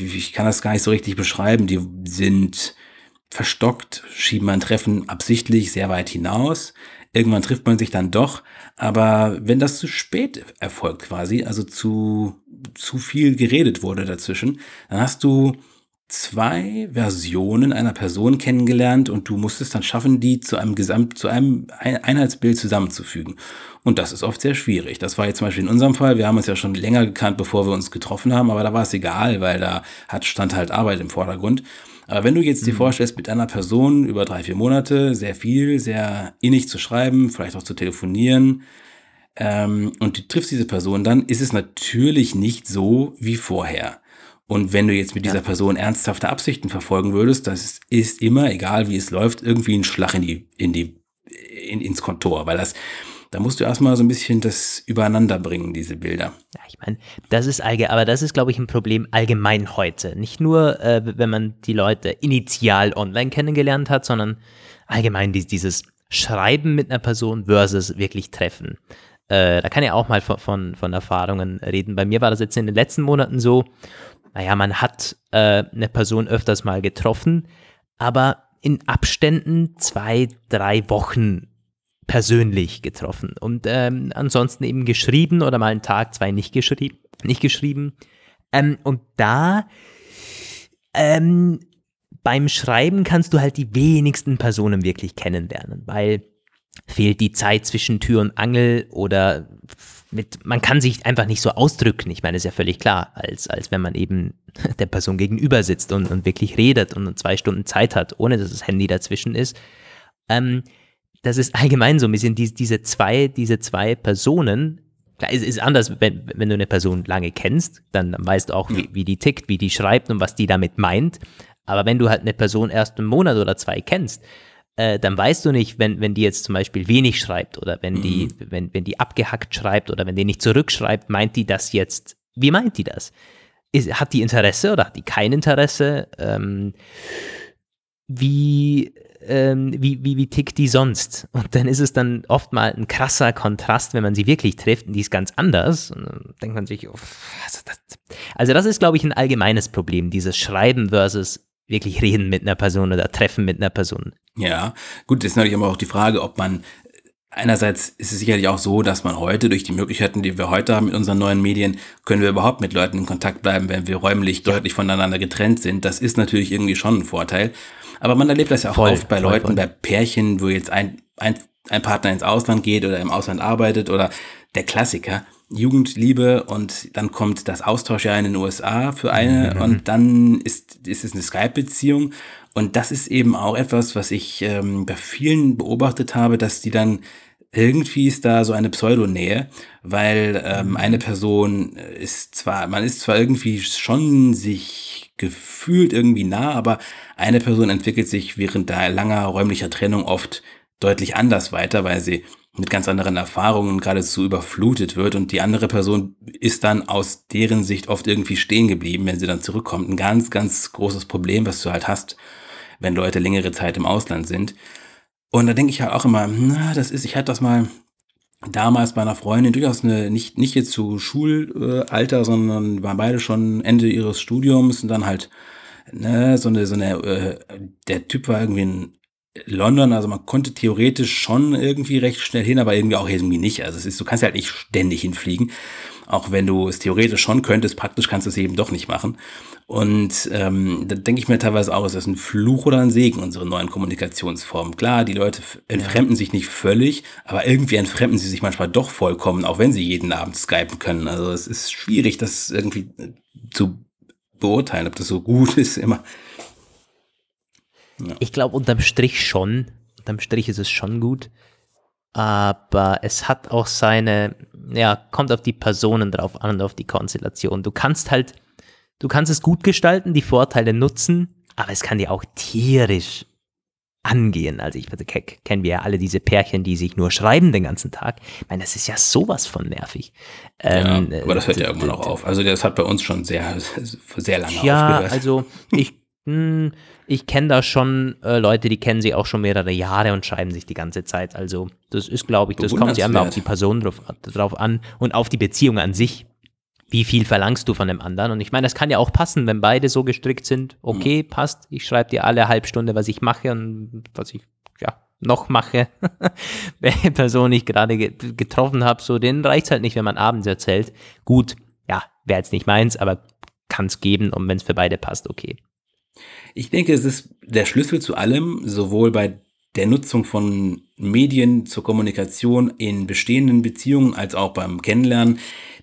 ich kann das gar nicht so richtig beschreiben, die sind verstockt, schieben ein Treffen absichtlich sehr weit hinaus. Irgendwann trifft man sich dann doch, aber wenn das zu spät erfolgt quasi, also zu, zu viel geredet wurde dazwischen, dann hast du zwei Versionen einer Person kennengelernt und du musst es dann schaffen, die zu einem Gesamt, zu einem Einheitsbild zusammenzufügen. Und das ist oft sehr schwierig. Das war jetzt zum Beispiel in unserem Fall. Wir haben uns ja schon länger gekannt, bevor wir uns getroffen haben, aber da war es egal, weil da hat, stand halt Arbeit im Vordergrund. Aber wenn du jetzt dir mhm. vorstellst, mit einer Person über drei, vier Monate sehr viel, sehr innig zu schreiben, vielleicht auch zu telefonieren, ähm, und du triffst diese Person, dann ist es natürlich nicht so wie vorher. Und wenn du jetzt mit dieser Person ernsthafte Absichten verfolgen würdest, das ist immer, egal wie es läuft, irgendwie ein Schlag in die, in die, in, ins Kontor, weil das, da musst du erstmal so ein bisschen das übereinander bringen, diese Bilder. Ja, ich meine, das ist allgemein, aber das ist, glaube ich, ein Problem allgemein heute. Nicht nur, äh, wenn man die Leute initial online kennengelernt hat, sondern allgemein dieses Schreiben mit einer Person versus wirklich Treffen. Äh, da kann ich auch mal von, von, von Erfahrungen reden. Bei mir war das jetzt in den letzten Monaten so, naja, man hat äh, eine Person öfters mal getroffen, aber in Abständen zwei, drei Wochen persönlich getroffen und ähm, ansonsten eben geschrieben oder mal einen Tag, zwei nicht geschrieben, nicht geschrieben. Ähm, und da ähm, beim Schreiben kannst du halt die wenigsten Personen wirklich kennenlernen, weil fehlt die Zeit zwischen Tür und Angel oder mit, man kann sich einfach nicht so ausdrücken. Ich meine, ist ja völlig klar, als, als wenn man eben der Person gegenüber sitzt und, und wirklich redet und zwei Stunden Zeit hat, ohne dass das Handy dazwischen ist. Ähm, das ist allgemein so ein bisschen die, diese zwei, diese zwei Personen. Klar, es ist anders, wenn, wenn du eine Person lange kennst, dann, dann weißt du auch, wie, wie die tickt, wie die schreibt und was die damit meint. Aber wenn du halt eine Person erst einen Monat oder zwei kennst, äh, dann weißt du nicht, wenn, wenn die jetzt zum Beispiel wenig schreibt oder wenn die, mhm. wenn, wenn die abgehackt schreibt oder wenn die nicht zurückschreibt, meint die das jetzt, wie meint die das? Ist, hat die Interesse oder hat die kein Interesse? Ähm, wie, ähm, wie, wie, wie tickt die sonst? Und dann ist es dann oft mal ein krasser Kontrast, wenn man sie wirklich trifft und die ist ganz anders. Und dann denkt man sich, oh, also, das, also das ist, glaube ich, ein allgemeines Problem, dieses Schreiben versus wirklich reden mit einer Person oder treffen mit einer Person. Ja, gut, ist natürlich aber auch die Frage, ob man Einerseits ist es sicherlich auch so, dass man heute durch die Möglichkeiten, die wir heute haben mit unseren neuen Medien, können wir überhaupt mit Leuten in Kontakt bleiben, wenn wir räumlich deutlich voneinander getrennt sind. Das ist natürlich irgendwie schon ein Vorteil. Aber man erlebt das ja auch voll, oft bei voll, Leuten, voll. bei Pärchen, wo jetzt ein, ein, ein Partner ins Ausland geht oder im Ausland arbeitet oder der Klassiker, Jugendliebe und dann kommt das Austauschjahr in den USA für eine mhm. und dann ist, ist es eine Skype-Beziehung und das ist eben auch etwas, was ich ähm, bei vielen beobachtet habe, dass die dann irgendwie ist da so eine Pseudonähe, weil ähm, mhm. eine Person ist zwar, man ist zwar irgendwie schon sich gefühlt irgendwie nah, aber eine Person entwickelt sich während der langer räumlicher Trennung oft deutlich anders weiter, weil sie mit ganz anderen Erfahrungen geradezu überflutet wird und die andere Person ist dann aus deren Sicht oft irgendwie stehen geblieben, wenn sie dann zurückkommt. Ein ganz, ganz großes Problem, was du halt hast, wenn Leute längere Zeit im Ausland sind. Und da denke ich halt auch immer, na, das ist, ich hatte das mal damals bei einer Freundin durchaus eine, nicht, nicht jetzt zu Schulalter, sondern waren beide schon Ende ihres Studiums und dann halt, ne, so eine, so eine, äh, der Typ war irgendwie ein London, also man konnte theoretisch schon irgendwie recht schnell hin, aber irgendwie auch irgendwie nicht. Also es ist, du kannst halt nicht ständig hinfliegen. Auch wenn du es theoretisch schon könntest, praktisch kannst du es eben doch nicht machen. Und ähm, da denke ich mir teilweise auch, ist das ein Fluch oder ein Segen, unsere neuen Kommunikationsformen. Klar, die Leute entfremden sich nicht völlig, aber irgendwie entfremden sie sich manchmal doch vollkommen, auch wenn sie jeden Abend skypen können. Also es ist schwierig, das irgendwie zu beurteilen, ob das so gut ist immer. Ja. Ich glaube, unterm Strich schon. Unterm Strich ist es schon gut. Aber es hat auch seine, ja, kommt auf die Personen drauf an und auf die Konstellation. Du kannst halt, du kannst es gut gestalten, die Vorteile nutzen, aber es kann dir auch tierisch angehen. Also ich kennen wir ja alle diese Pärchen, die sich nur schreiben den ganzen Tag. Ich meine, das ist ja sowas von nervig. Ähm, ja, aber das hört ja irgendwann auch auf. Also das hat bei uns schon sehr, sehr lange ja, aufgehört. Ja, also ich hm, ich kenne da schon äh, Leute, die kennen sie auch schon mehrere Jahre und schreiben sich die ganze Zeit. Also das ist, glaube ich, das kommt sich einmal auf die Person drauf, drauf an und auf die Beziehung an sich. Wie viel verlangst du von dem anderen? Und ich meine, das kann ja auch passen, wenn beide so gestrickt sind. Okay, mhm. passt. Ich schreibe dir alle halbe Stunde, was ich mache und was ich ja noch mache, welche Person ich gerade getroffen habe. So, den reicht's halt nicht, wenn man abends erzählt. Gut, ja, wäre jetzt nicht meins, aber kann es geben und wenn es für beide passt, okay. Ich denke, es ist der Schlüssel zu allem, sowohl bei der Nutzung von Medien zur Kommunikation in bestehenden Beziehungen als auch beim Kennenlernen,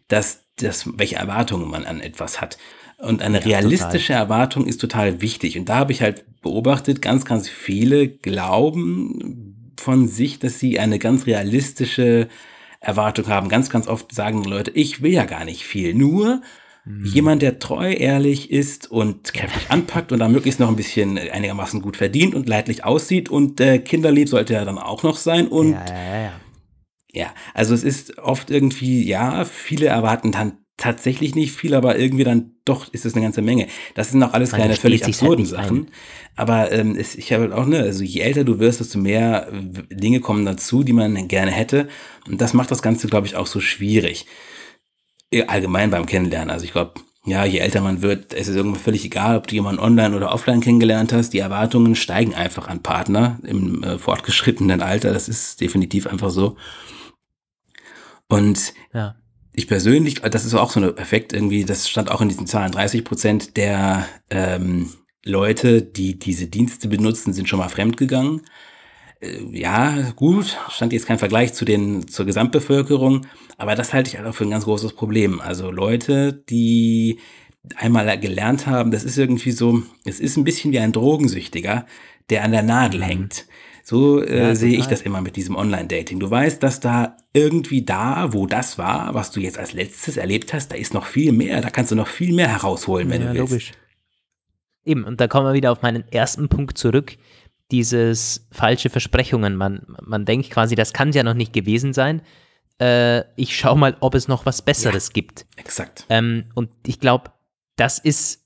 dass das, welche Erwartungen man an etwas hat. Und eine ja, realistische total. Erwartung ist total wichtig. Und da habe ich halt beobachtet, ganz, ganz viele glauben von sich, dass sie eine ganz realistische Erwartung haben. Ganz, ganz oft sagen Leute, ich will ja gar nicht viel. Nur Mhm. Jemand, der treu, ehrlich ist und kräftig anpackt und dann möglichst noch ein bisschen einigermaßen gut verdient und leidlich aussieht und äh, kinderlieb sollte er dann auch noch sein und ja, ja, ja. ja, also es ist oft irgendwie, ja, viele erwarten dann tatsächlich nicht viel, aber irgendwie dann doch ist es eine ganze Menge. Das sind auch alles Man keine völlig halt absurden halt Sachen. Ein. Aber ähm, es, ich habe halt auch, ne, also je älter du wirst, desto mehr Dinge kommen dazu, die man gerne hätte. Und das macht das Ganze, glaube ich, auch so schwierig allgemein beim Kennenlernen. Also ich glaube, ja, je älter man wird, ist es irgendwann völlig egal, ob du jemanden online oder offline kennengelernt hast. Die Erwartungen steigen einfach an Partner im äh, fortgeschrittenen Alter. Das ist definitiv einfach so. Und ja. ich persönlich, das ist auch so ein Effekt irgendwie, das stand auch in diesen Zahlen, 30 Prozent der ähm, Leute, die diese Dienste benutzen, sind schon mal fremdgegangen. Äh, ja, gut, stand jetzt kein Vergleich zu den, zur Gesamtbevölkerung, aber das halte ich halt auch für ein ganz großes Problem. Also Leute, die einmal gelernt haben, das ist irgendwie so, es ist ein bisschen wie ein Drogensüchtiger, der an der Nadel mhm. hängt. So äh, ja, sehe ich das immer mit diesem Online-Dating. Du weißt, dass da irgendwie da, wo das war, was du jetzt als letztes erlebt hast, da ist noch viel mehr. Da kannst du noch viel mehr herausholen, wenn ja, du willst. Logisch. Eben, und da kommen wir wieder auf meinen ersten Punkt zurück dieses falsche Versprechungen. Man, man denkt quasi, das kann ja noch nicht gewesen sein. Äh, ich schaue mal, ob es noch was Besseres ja, gibt. Exakt. Ähm, und ich glaube, das ist,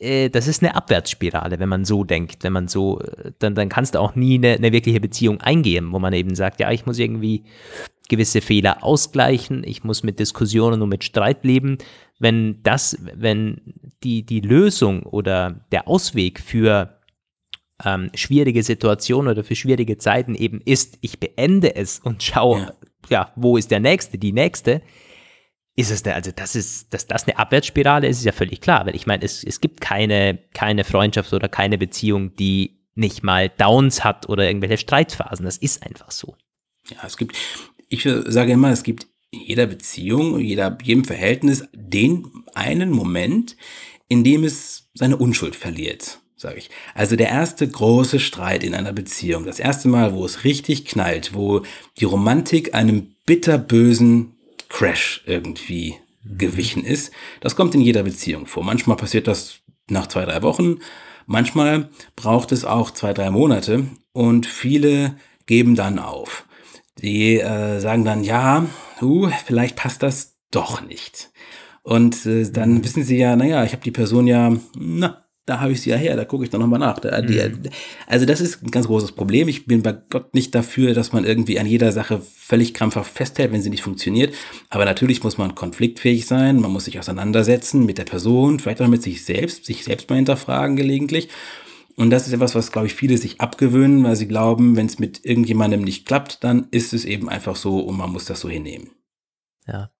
äh, das ist eine Abwärtsspirale, wenn man so denkt. Wenn man so, äh, dann, dann kannst du auch nie eine, eine wirkliche Beziehung eingehen, wo man eben sagt, ja, ich muss irgendwie gewisse Fehler ausgleichen, ich muss mit Diskussionen und mit Streit leben. Wenn das, wenn die, die Lösung oder der Ausweg für ähm, schwierige Situation oder für schwierige Zeiten eben ist, ich beende es und schaue, ja. ja, wo ist der nächste, die nächste, ist es, also das ist, dass das eine Abwärtsspirale ist, ist ja völlig klar, weil ich meine, es, es gibt keine, keine Freundschaft oder keine Beziehung, die nicht mal Downs hat oder irgendwelche Streitphasen. Das ist einfach so. Ja, es gibt, ich sage immer, es gibt in jeder Beziehung, jeder, jedem Verhältnis den einen Moment, in dem es seine Unschuld verliert sage ich. Also der erste große Streit in einer Beziehung, das erste Mal, wo es richtig knallt, wo die Romantik einem bitterbösen Crash irgendwie mhm. gewichen ist, das kommt in jeder Beziehung vor. Manchmal passiert das nach zwei, drei Wochen, manchmal braucht es auch zwei, drei Monate und viele geben dann auf. Die äh, sagen dann, ja, uh, vielleicht passt das doch nicht. Und äh, dann mhm. wissen sie ja, naja, ich habe die Person ja, na, da habe ich sie ja her, da gucke ich doch nochmal nach. Da, die, mhm. also das ist ein ganz großes Problem. Ich bin bei Gott nicht dafür, dass man irgendwie an jeder Sache völlig krampfhaft festhält, wenn sie nicht funktioniert. Aber natürlich muss man konfliktfähig sein, man muss sich auseinandersetzen mit der Person, vielleicht auch mit sich selbst, sich selbst mal hinterfragen gelegentlich. Und das ist etwas, was, glaube ich, viele sich abgewöhnen, weil sie glauben, wenn es mit irgendjemandem nicht klappt, dann ist es eben einfach so und man muss das so hinnehmen. Ja.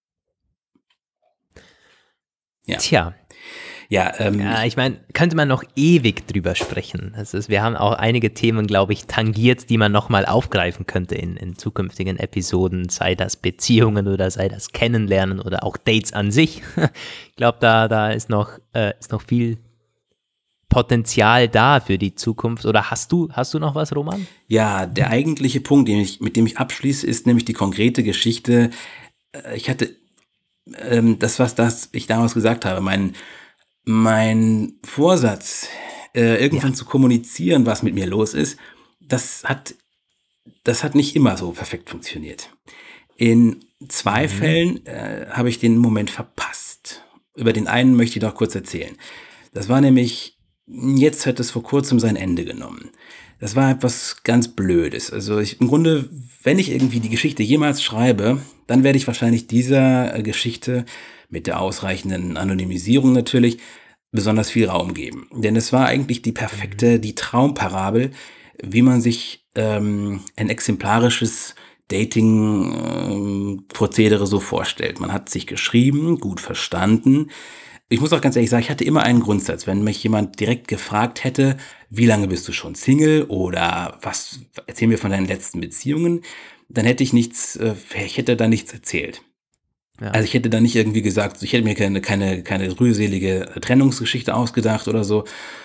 Ja. Tja, ja, ähm, ja ich meine, könnte man noch ewig drüber sprechen. Also wir haben auch einige Themen, glaube ich, tangiert, die man nochmal aufgreifen könnte in, in zukünftigen Episoden, sei das Beziehungen oder sei das Kennenlernen oder auch Dates an sich. ich glaube, da, da ist, noch, äh, ist noch viel Potenzial da für die Zukunft. Oder hast du, hast du noch was, Roman? Ja, der eigentliche Punkt, ich, mit dem ich abschließe, ist nämlich die konkrete Geschichte. Äh, ich hatte ähm, das, was das ich damals gesagt habe, mein mein Vorsatz, äh, irgendwann ja. zu kommunizieren, was mit mir los ist, das hat, das hat nicht immer so perfekt funktioniert. In zwei mhm. Fällen äh, habe ich den Moment verpasst. Über den einen möchte ich noch kurz erzählen. Das war nämlich jetzt hat es vor kurzem sein Ende genommen. Das war etwas ganz Blödes. Also ich, im Grunde, wenn ich irgendwie die Geschichte jemals schreibe, dann werde ich wahrscheinlich dieser äh, Geschichte mit der ausreichenden Anonymisierung natürlich besonders viel Raum geben. Denn es war eigentlich die perfekte, die Traumparabel, wie man sich ähm, ein exemplarisches Dating-Prozedere ähm, so vorstellt. Man hat sich geschrieben, gut verstanden. Ich muss auch ganz ehrlich sagen, ich hatte immer einen Grundsatz. Wenn mich jemand direkt gefragt hätte, wie lange bist du schon Single oder was, erzähl mir von deinen letzten Beziehungen, dann hätte ich nichts, äh, ich hätte da nichts erzählt. Ja. Also ich hätte da nicht irgendwie gesagt, ich hätte mir keine, keine, keine rührselige Trennungsgeschichte ausgedacht oder so,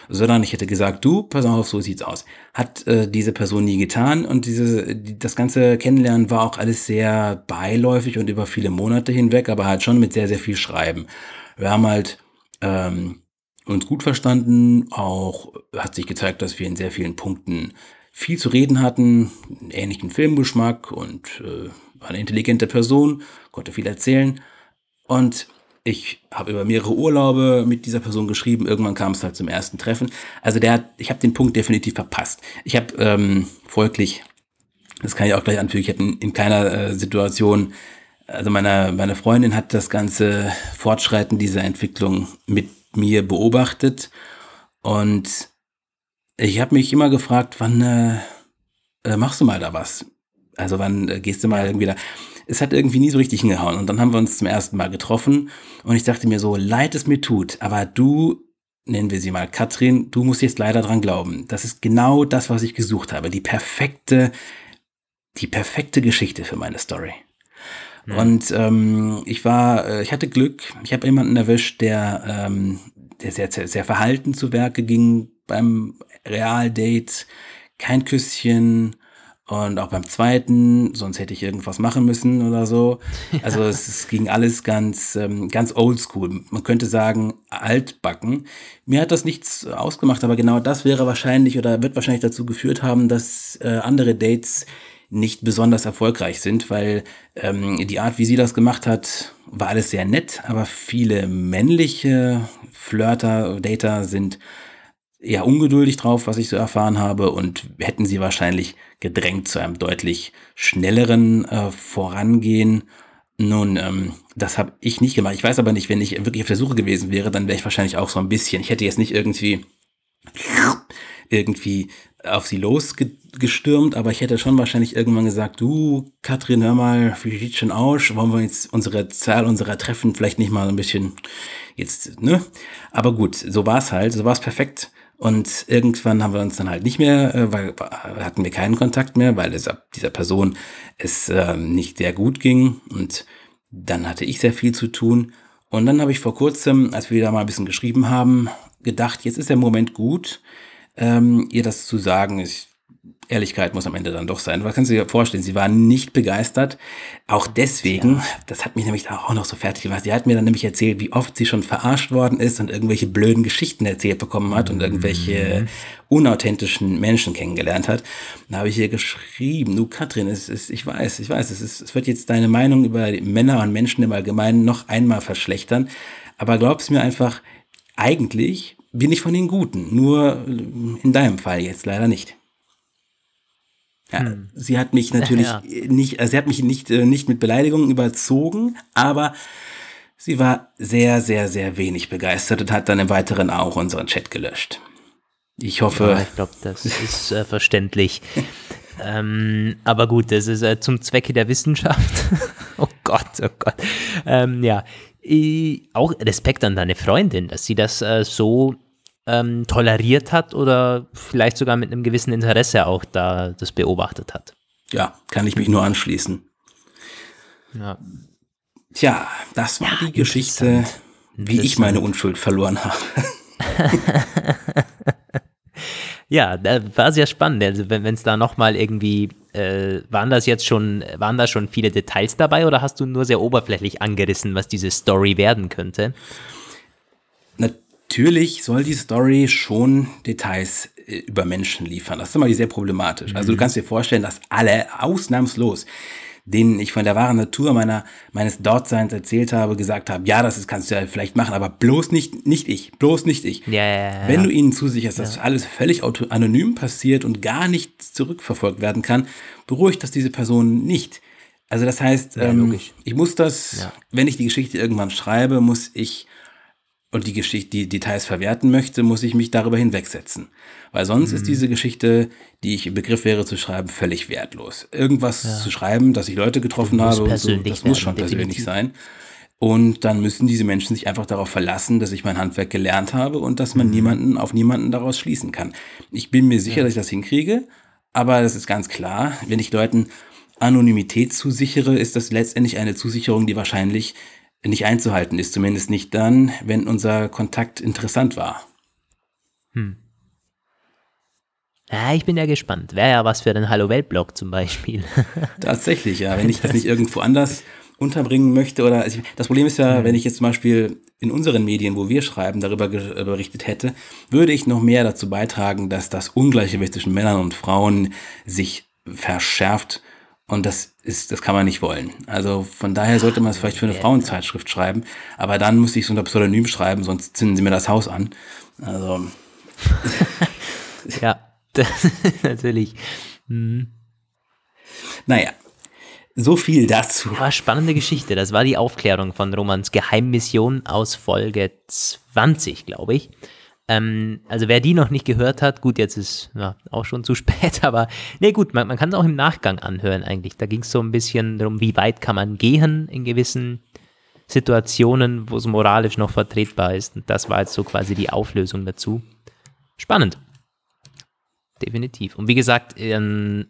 sondern ich hätte gesagt, du, pass auf, so sieht's aus. Hat äh, diese Person nie getan und diese, die, das ganze Kennenlernen war auch alles sehr beiläufig und über viele Monate hinweg, aber halt schon mit sehr, sehr viel Schreiben. Wir haben halt ähm, uns gut verstanden, auch hat sich gezeigt, dass wir in sehr vielen Punkten viel zu reden hatten, einen ähnlichen Filmgeschmack und äh, war eine intelligente Person, konnte viel erzählen. Und ich habe über mehrere Urlaube mit dieser Person geschrieben. Irgendwann kam es halt zum ersten Treffen. Also der hat, ich habe den Punkt definitiv verpasst. Ich habe ähm, folglich, das kann ich auch gleich anfügen, ich habe in, in, keiner äh, Situation, also meine, meine Freundin hat das ganze Fortschreiten dieser Entwicklung mit mir beobachtet. Und ich habe mich immer gefragt, wann äh, äh, machst du mal da was? Also wann äh, gehst du mal irgendwie da? Es hat irgendwie nie so richtig hingehauen. Und dann haben wir uns zum ersten Mal getroffen und ich dachte mir so, leid es mir tut, aber du, nennen wir sie mal Katrin, du musst jetzt leider dran glauben. Das ist genau das, was ich gesucht habe. Die perfekte, die perfekte Geschichte für meine Story. Mhm. Und ähm, ich war, äh, ich hatte Glück. Ich habe jemanden erwischt, der, ähm, der sehr, sehr, sehr verhalten zu Werke ging beim Realdate. Kein Küsschen, und auch beim zweiten, sonst hätte ich irgendwas machen müssen oder so. Also ja. es, es, ging alles ganz, ähm, ganz oldschool. Man könnte sagen, altbacken. Mir hat das nichts ausgemacht, aber genau das wäre wahrscheinlich oder wird wahrscheinlich dazu geführt haben, dass äh, andere Dates nicht besonders erfolgreich sind, weil ähm, die Art, wie sie das gemacht hat, war alles sehr nett, aber viele männliche Flirter, Dater sind eher ungeduldig drauf, was ich so erfahren habe, und hätten sie wahrscheinlich gedrängt zu einem deutlich schnelleren äh, Vorangehen. Nun, ähm, das habe ich nicht gemacht. Ich weiß aber nicht, wenn ich wirklich auf der Suche gewesen wäre, dann wäre ich wahrscheinlich auch so ein bisschen. Ich hätte jetzt nicht irgendwie irgendwie auf sie losgestürmt, aber ich hätte schon wahrscheinlich irgendwann gesagt, du, Katrin, hör mal, wie sieht's schon aus? Wollen wir jetzt unsere Zahl unserer Treffen vielleicht nicht mal ein bisschen jetzt, ne? Aber gut, so war's halt, so war's perfekt. Und irgendwann haben wir uns dann halt nicht mehr, äh, weil hatten wir keinen Kontakt mehr, weil es dieser Person es äh, nicht sehr gut ging. Und dann hatte ich sehr viel zu tun. Und dann habe ich vor kurzem, als wir wieder mal ein bisschen geschrieben haben, gedacht, jetzt ist der Moment gut, ähm, ihr das zu sagen. Ich Ehrlichkeit muss am Ende dann doch sein. Was kannst du dir vorstellen? Sie war nicht begeistert. Auch deswegen, ja. das hat mich nämlich auch noch so fertig gemacht. Sie hat mir dann nämlich erzählt, wie oft sie schon verarscht worden ist und irgendwelche blöden Geschichten erzählt bekommen hat und irgendwelche mhm. unauthentischen Menschen kennengelernt hat. Da habe ich ihr geschrieben, du Katrin, es ist, ich weiß, ich weiß, es, ist, es wird jetzt deine Meinung über Männer und Menschen im Allgemeinen noch einmal verschlechtern. Aber glaub's mir einfach, eigentlich bin ich von den Guten. Nur in deinem Fall jetzt leider nicht. Ja, hm. Sie hat mich natürlich ja. nicht, also sie hat mich nicht, äh, nicht mit Beleidigungen überzogen, aber sie war sehr, sehr, sehr wenig begeistert und hat dann im Weiteren auch unseren Chat gelöscht. Ich hoffe. Ja, ich glaube, das ist äh, verständlich. ähm, aber gut, das ist äh, zum Zwecke der Wissenschaft. oh Gott, oh Gott. Ähm, ja, ich, auch Respekt an deine Freundin, dass sie das äh, so ähm, toleriert hat oder vielleicht sogar mit einem gewissen Interesse auch da das beobachtet hat. Ja, kann ich mich nur anschließen. Ja. Tja, das war ja, die Geschichte, wie ich meine Unschuld verloren habe. ja, das war sehr spannend. Also wenn es da nochmal irgendwie, äh, waren das jetzt schon, waren da schon viele Details dabei oder hast du nur sehr oberflächlich angerissen, was diese Story werden könnte? Natürlich soll die Story schon Details äh, über Menschen liefern. Das ist immer sehr problematisch. Also du mhm. kannst dir vorstellen, dass alle ausnahmslos denen ich von der wahren Natur meiner, meines Dortseins erzählt habe, gesagt habe, ja, das ist, kannst du ja vielleicht machen, aber bloß nicht, nicht ich, bloß nicht ich. Ja, ja, ja, Wenn du ihnen zusicherst, dass alles völlig anonym passiert und gar nicht zurückverfolgt werden kann, beruhigt das diese Person nicht. Also das heißt, ähm, ich muss das, wenn ich die Geschichte irgendwann schreibe, muss ich und die Geschichte, die Details verwerten möchte, muss ich mich darüber hinwegsetzen. Weil sonst mhm. ist diese Geschichte, die ich im Begriff wäre zu schreiben, völlig wertlos. Irgendwas ja. zu schreiben, dass ich Leute getroffen habe, und so, das muss schon definitiv. persönlich sein. Und dann müssen diese Menschen sich einfach darauf verlassen, dass ich mein Handwerk gelernt habe und dass man mhm. niemanden auf niemanden daraus schließen kann. Ich bin mir sicher, ja. dass ich das hinkriege, aber das ist ganz klar, wenn ich Leuten Anonymität zusichere, ist das letztendlich eine Zusicherung, die wahrscheinlich nicht einzuhalten ist, zumindest nicht dann, wenn unser Kontakt interessant war. Hm. Ja, ich bin ja gespannt. Wäre ja was für den Hallo Welt Blog zum Beispiel. Tatsächlich, ja. Wenn ich das nicht irgendwo anders unterbringen möchte oder also das Problem ist ja, wenn ich jetzt zum Beispiel in unseren Medien, wo wir schreiben, darüber berichtet hätte, würde ich noch mehr dazu beitragen, dass das Ungleichgewicht zwischen Männern und Frauen sich verschärft und das ist, das kann man nicht wollen. Also von daher sollte man es vielleicht für eine Frauenzeitschrift schreiben. Aber dann muss ich es unter Pseudonym schreiben, sonst zünden sie mir das Haus an. Also. ja, das natürlich. Hm. Naja, so viel dazu. War spannende Geschichte. Das war die Aufklärung von Romans Geheimmission aus Folge 20, glaube ich. Ähm, also wer die noch nicht gehört hat, gut, jetzt ist ja, auch schon zu spät, aber nee, gut, man, man kann es auch im Nachgang anhören eigentlich. Da ging es so ein bisschen darum, wie weit kann man gehen in gewissen Situationen, wo es moralisch noch vertretbar ist. Und das war jetzt so quasi die Auflösung dazu. Spannend. Definitiv. Und wie gesagt, ein,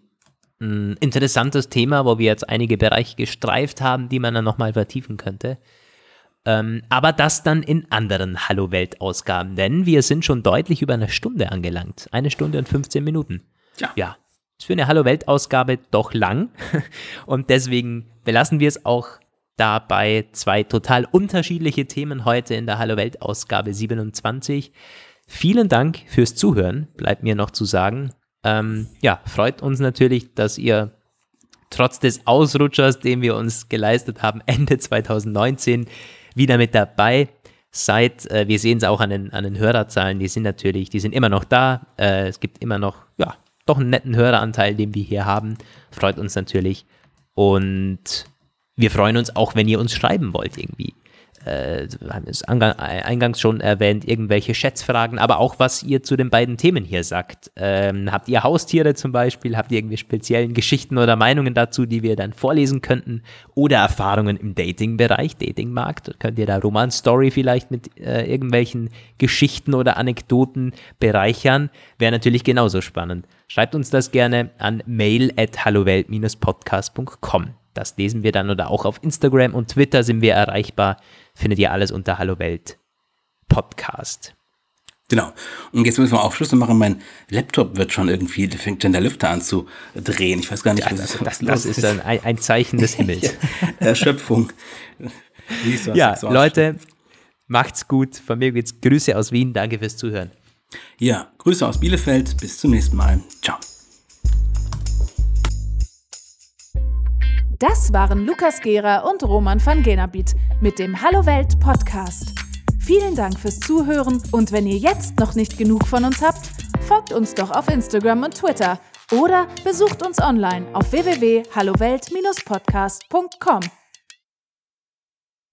ein interessantes Thema, wo wir jetzt einige Bereiche gestreift haben, die man dann nochmal vertiefen könnte. Ähm, aber das dann in anderen Hallo Welt Ausgaben, denn wir sind schon deutlich über eine Stunde angelangt. Eine Stunde und 15 Minuten. Ja. Ja. Ist für eine Hallo Welt Ausgabe doch lang. Und deswegen belassen wir es auch dabei. Zwei total unterschiedliche Themen heute in der Hallo Welt Ausgabe 27. Vielen Dank fürs Zuhören, bleibt mir noch zu sagen. Ähm, ja, freut uns natürlich, dass ihr trotz des Ausrutschers, den wir uns geleistet haben, Ende 2019 wieder mit dabei seid. Äh, wir sehen es auch an den, an den Hörerzahlen, die sind natürlich, die sind immer noch da. Äh, es gibt immer noch, ja, doch einen netten Höreranteil, den wir hier haben. Freut uns natürlich. Und wir freuen uns auch, wenn ihr uns schreiben wollt irgendwie äh, haben es eingangs schon erwähnt, irgendwelche Schätzfragen, aber auch was ihr zu den beiden Themen hier sagt. Ähm, habt ihr Haustiere zum Beispiel? Habt ihr irgendwie speziellen Geschichten oder Meinungen dazu, die wir dann vorlesen könnten? Oder Erfahrungen im Dating-Bereich, Dating-Markt? Könnt ihr da Roman-Story vielleicht mit äh, irgendwelchen Geschichten oder Anekdoten bereichern? Wäre natürlich genauso spannend. Schreibt uns das gerne an mail at hallowelt-podcast.com. Das lesen wir dann oder auch auf Instagram und Twitter sind wir erreichbar findet ihr alles unter Hallo Welt Podcast. Genau. Und jetzt müssen wir auch Schluss machen. Mein Laptop wird schon irgendwie, fängt schon der Lüfter an zu drehen. Ich weiß gar nicht, was das, das, das ist. dann ein, ein, Zeichen des Himmels. Erschöpfung. ja, Leute, macht's gut. Von mir geht's Grüße aus Wien. Danke fürs Zuhören. Ja, Grüße aus Bielefeld. Bis zum nächsten Mal. Ciao. Das waren Lukas Gera und Roman van Genabit mit dem Hallo Welt Podcast. Vielen Dank fürs Zuhören und wenn ihr jetzt noch nicht genug von uns habt, folgt uns doch auf Instagram und Twitter oder besucht uns online auf www.hallowelt-podcast.com.